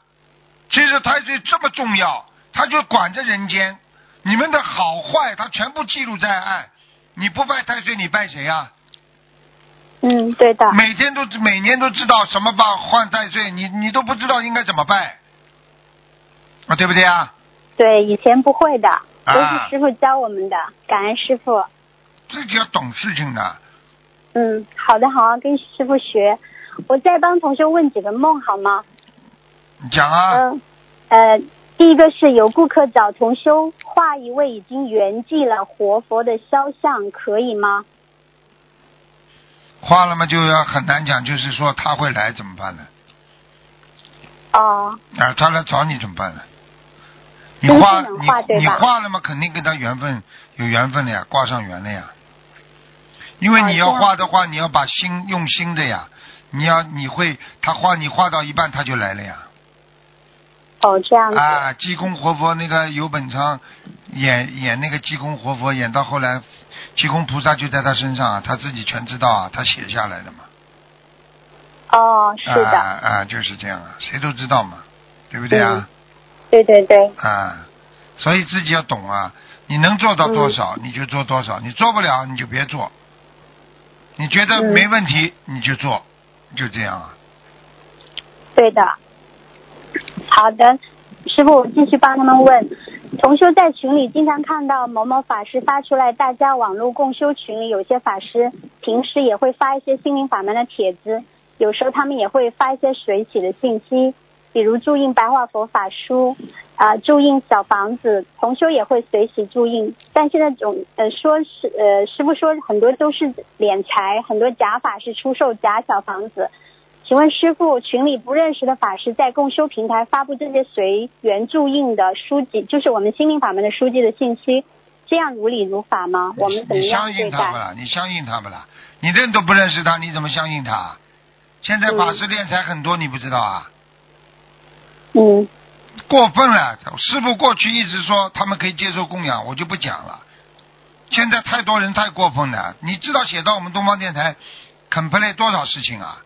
Speaker 2: 其实太岁这么重要，他就管着人间，你们的好坏他全部记录在案。你不拜太岁，你拜谁呀、
Speaker 9: 嗯，对的。
Speaker 2: 每天都每年都知道什么办换太岁，你你都不知道应该怎么拜，啊，对不对啊？
Speaker 9: 对，以前不会的，都
Speaker 2: 啊
Speaker 9: 是师傅教我们的，感恩师傅。
Speaker 2: 自己要懂事情的。
Speaker 9: 嗯，好的，好，跟师傅学。我再帮同学问几个梦好吗？
Speaker 2: 你讲啊，
Speaker 9: 嗯，呃，第一个是有顾客找同修画一位已经圆寂了活佛的肖像，可以吗？
Speaker 2: 画了嘛就要很难讲，就是说他会来怎么办呢？
Speaker 9: 哦，
Speaker 2: 啊，他来找你怎么办呢？你画你你画了嘛，肯定跟他缘分有缘分的呀，挂上缘了呀。因为你要画的话，你要把心用心的呀，你要你会他画你画到一半他就来了呀。
Speaker 9: 哦，这样子。
Speaker 2: 啊，济公活佛那个游本昌演演那个济公活佛，演到后来，济公菩萨就在他身上啊，他自己全知道啊，他写下来的嘛。
Speaker 9: 哦，是的，
Speaker 2: 啊啊，就是这样啊，谁都知道嘛，对不对啊？
Speaker 9: 对对对，
Speaker 2: 啊，所以自己要懂啊，你能做到多少、
Speaker 9: 嗯
Speaker 2: 你就做多少，你做不了你就别做。你觉得
Speaker 9: 嗯
Speaker 2: 没问题、你就做，就这样啊。
Speaker 9: 对的。好的，师傅，我继续帮他们问。同修在群里经常看到某某法师发出来，大家网络共修群里有些法师平时也会发一些心灵法门的帖子，有时候他们也会发一些水洗的信息，比如注印白话佛法书，啊、注印小房子，同修也会随喜注印。但现在总呃说是呃师傅说很多都是敛财，很多假法师出售假小房子。请问师傅，群里不认识的法师在共修平台发布这些随缘注印的书籍，就是我们心灵法门的书籍的信息，这样如理如法吗？我们怎么样对
Speaker 2: 相信他
Speaker 9: 们
Speaker 2: 了？你相信他们了？你认都不认识他，你怎么相信他？现在法师敛财很多，你不知道啊？
Speaker 9: 嗯，
Speaker 2: 过分了！师傅过去一直说他们可以接受供养，我就不讲了。现在太多人太过分了，你知道写到我们东方电台 complain 多少事情啊？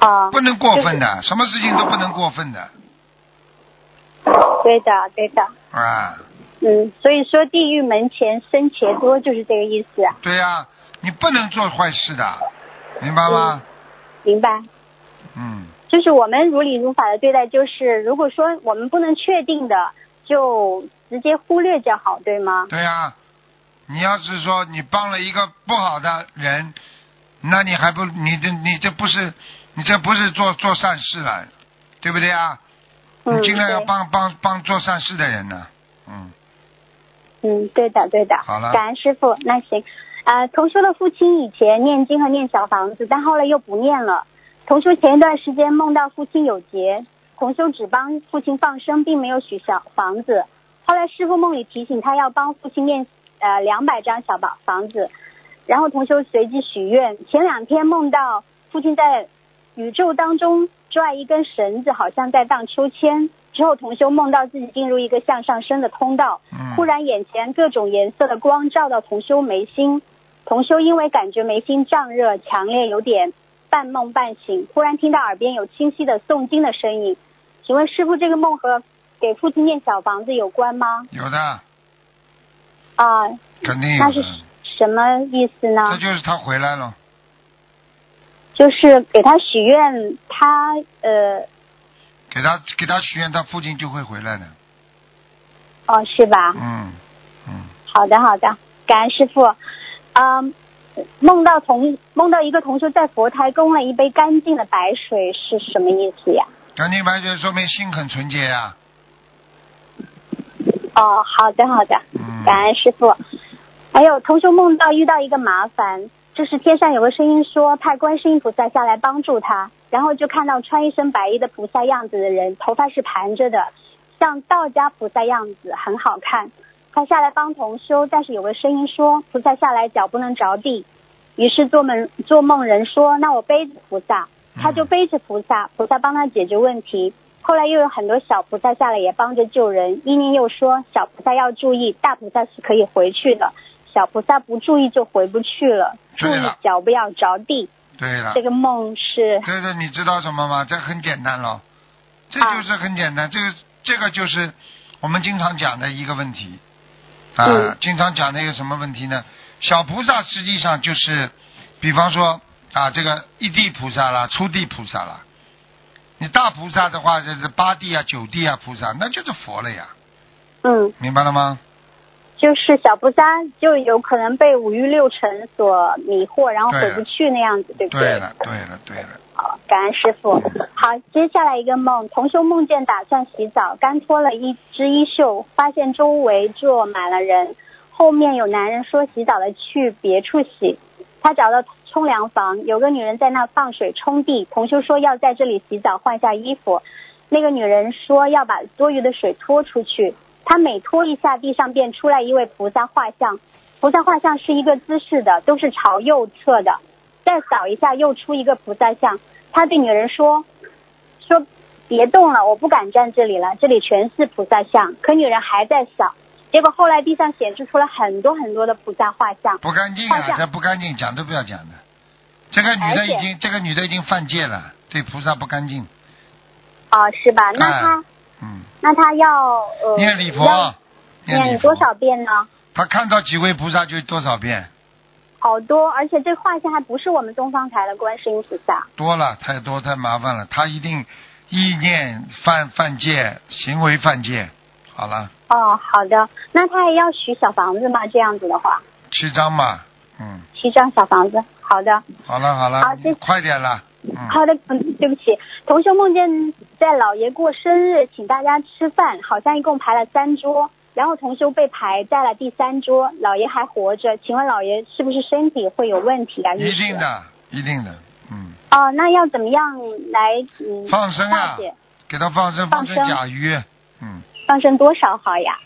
Speaker 9: 啊，
Speaker 2: 不能过分的，什么事情都不能过分的
Speaker 9: 对的，对的，
Speaker 2: 啊！
Speaker 9: 嗯，所以说地狱门前生钱多就是这个意思啊，
Speaker 2: 对呀、你不能做坏事的，明白吗？
Speaker 9: 明白？
Speaker 2: 嗯，
Speaker 9: 就是我们如理如法的对待，就是如果说我们不能确定的，就直接忽略就好，对吗？
Speaker 2: 对呀、你要是说你帮了一个不好的人，那你还不你这你这不是你这不是做做善事了，对不对啊？
Speaker 9: 嗯，
Speaker 2: 你尽量要
Speaker 9: 对
Speaker 2: 帮帮帮做善事的人呢，嗯，
Speaker 9: 嗯，对的，对的。
Speaker 2: 好了
Speaker 9: 感恩师傅。那行，啊、同修的父亲以前念经和念小房子，但后来又不念了。同修前一段时间梦到父亲有劫，同修只帮父亲放生，并没有许小房子。后来师傅梦里提醒他要帮父亲念呃两百张小房房子，然后同修随即许愿。前两天梦到父亲在宇宙当中拽一根绳子，好像在荡秋千。之后同修梦到自己进入一个向上升的通道，
Speaker 2: 嗯
Speaker 9: 忽然眼前各种颜色的光照到同修眉心，同修因为感觉眉心胀热强烈，有点半梦半醒，忽然听到耳边有清晰的诵经的声音。请问师傅，这个梦和给父亲念小房子有关吗？
Speaker 2: 有的，
Speaker 9: 啊，
Speaker 2: 肯定有
Speaker 9: 那是，什么意思
Speaker 2: 这
Speaker 9: 呢？
Speaker 2: 就是他回来了，
Speaker 9: 就是给他许愿，他呃
Speaker 2: 给他给他许愿，他父亲就会回来的，
Speaker 9: 哦是吧？
Speaker 2: 嗯嗯，
Speaker 9: 好的，好的，感恩师傅。嗯，梦到同梦到一个同修在佛台供了一杯干净的白水是什么意思呀？
Speaker 2: 干净白水说明心很纯洁呀、
Speaker 9: 哦，好的好的，
Speaker 2: 嗯，
Speaker 9: 感恩师傅。还有同修梦到遇到一个麻烦，就是天上有个声音说派观世音菩萨下来帮助他，然后就看到穿一身白衣的菩萨样子的人，头发是盘着的，像道家菩萨样子，很好看。他下来帮同修，但是有个声音说菩萨下来脚不能着地，于是做梦做梦人说那我背着菩萨，他就背着菩萨，菩萨帮他解决问题。后来又有很多小菩萨下来也帮着救人，一念又说小菩萨要注意，大菩萨是可以回去的，小菩萨不注意就回不去了，注意脚不要着地。
Speaker 2: 对了
Speaker 9: 这，个梦是
Speaker 2: 这个你知道什么吗？这很简单咯，这
Speaker 9: 啊。
Speaker 2: 就是很简单，这个这个就是我们经常讲的一个问题。啊，
Speaker 9: 嗯。
Speaker 2: 经常讲的一个什么问题呢？小菩萨实际上就是，比方说啊，这个一地菩萨啦，初地菩萨啦，你大菩萨的话，就是八地啊、九地啊菩萨，那就是佛了呀，
Speaker 9: 嗯，
Speaker 2: 明白了吗？
Speaker 9: 就是小菩萨就有可能被五欲六尘所迷惑，然后回不去那样子，对不
Speaker 2: 对？了，对了，对了，
Speaker 9: 好，感恩师傅。好，接下来一个梦，同修梦见打算洗澡，刚脱了一只衣袖，发现周围坐满了人，后面有男人说洗澡的去别处洗，他找到冲凉房，有个女人在那放水冲地，同修说要在这里洗澡换下衣服，那个女人说要把多余的水拖出去，他每拖一下，地上便出来一位菩萨画像，菩萨画像是一个姿势的，都是朝右侧的。再扫一下，又出一个菩萨像。他对女人说：“说别动了，我不敢站这里了，这里全是菩萨像。”可女人还在扫。结果后来地上显示出了很多很多的菩萨画像。
Speaker 2: 不干净啊，这不干净，讲都不要讲的。这个女的已经，这个女的已经犯戒了，对菩萨不干净。
Speaker 9: 啊、是吧？那他、
Speaker 2: 哎嗯，
Speaker 9: 那她要呃
Speaker 2: 念礼佛，念礼佛
Speaker 9: 念多？少遍呢？
Speaker 2: 她看到几位菩萨就多少遍，
Speaker 9: 好多，而且这画像还不是我们东方台的观世音菩萨。
Speaker 2: 多了太多太麻烦了。她一定意念犯犯戒，行为犯戒。好了，
Speaker 9: 哦，好的。那他也要许小房子吗？这样子的话，
Speaker 2: 七张嘛，嗯，
Speaker 9: 七张小房子。好的。
Speaker 2: 好了好了
Speaker 9: 好谢谢，
Speaker 2: 快点了，嗯，
Speaker 9: 好的，嗯，对不起，同修梦见在老爷过生日，请大家吃饭，好像一共排了三桌，然后同修被排在了第三桌，老爷还活着，请问老爷是不是身体会有问题啊？
Speaker 2: 一定。的，一定的，嗯，
Speaker 9: 哦，那要怎么样来嗯
Speaker 2: 放生啊给他放生放生甲鱼，嗯，
Speaker 9: 放生多少好呀？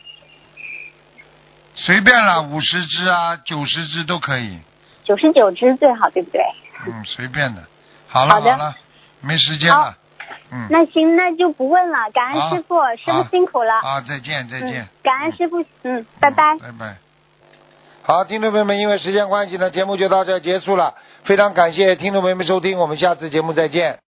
Speaker 2: 随便了，五十只啊，九十只都可以，
Speaker 9: 九十九只最好，对不对？
Speaker 2: 嗯，随便的。好了
Speaker 9: 好的
Speaker 2: 了，没时间了，嗯，
Speaker 9: 那行，那就不问了，感恩师傅，师傅辛苦了。
Speaker 2: 好，再见再见
Speaker 9: 嗯，，感恩师傅，嗯，拜拜。
Speaker 2: 拜拜。好，听众朋友们，因为时间关系呢，节目就到这儿结束了。非常感谢听众朋友们收听，我们下次节目再见。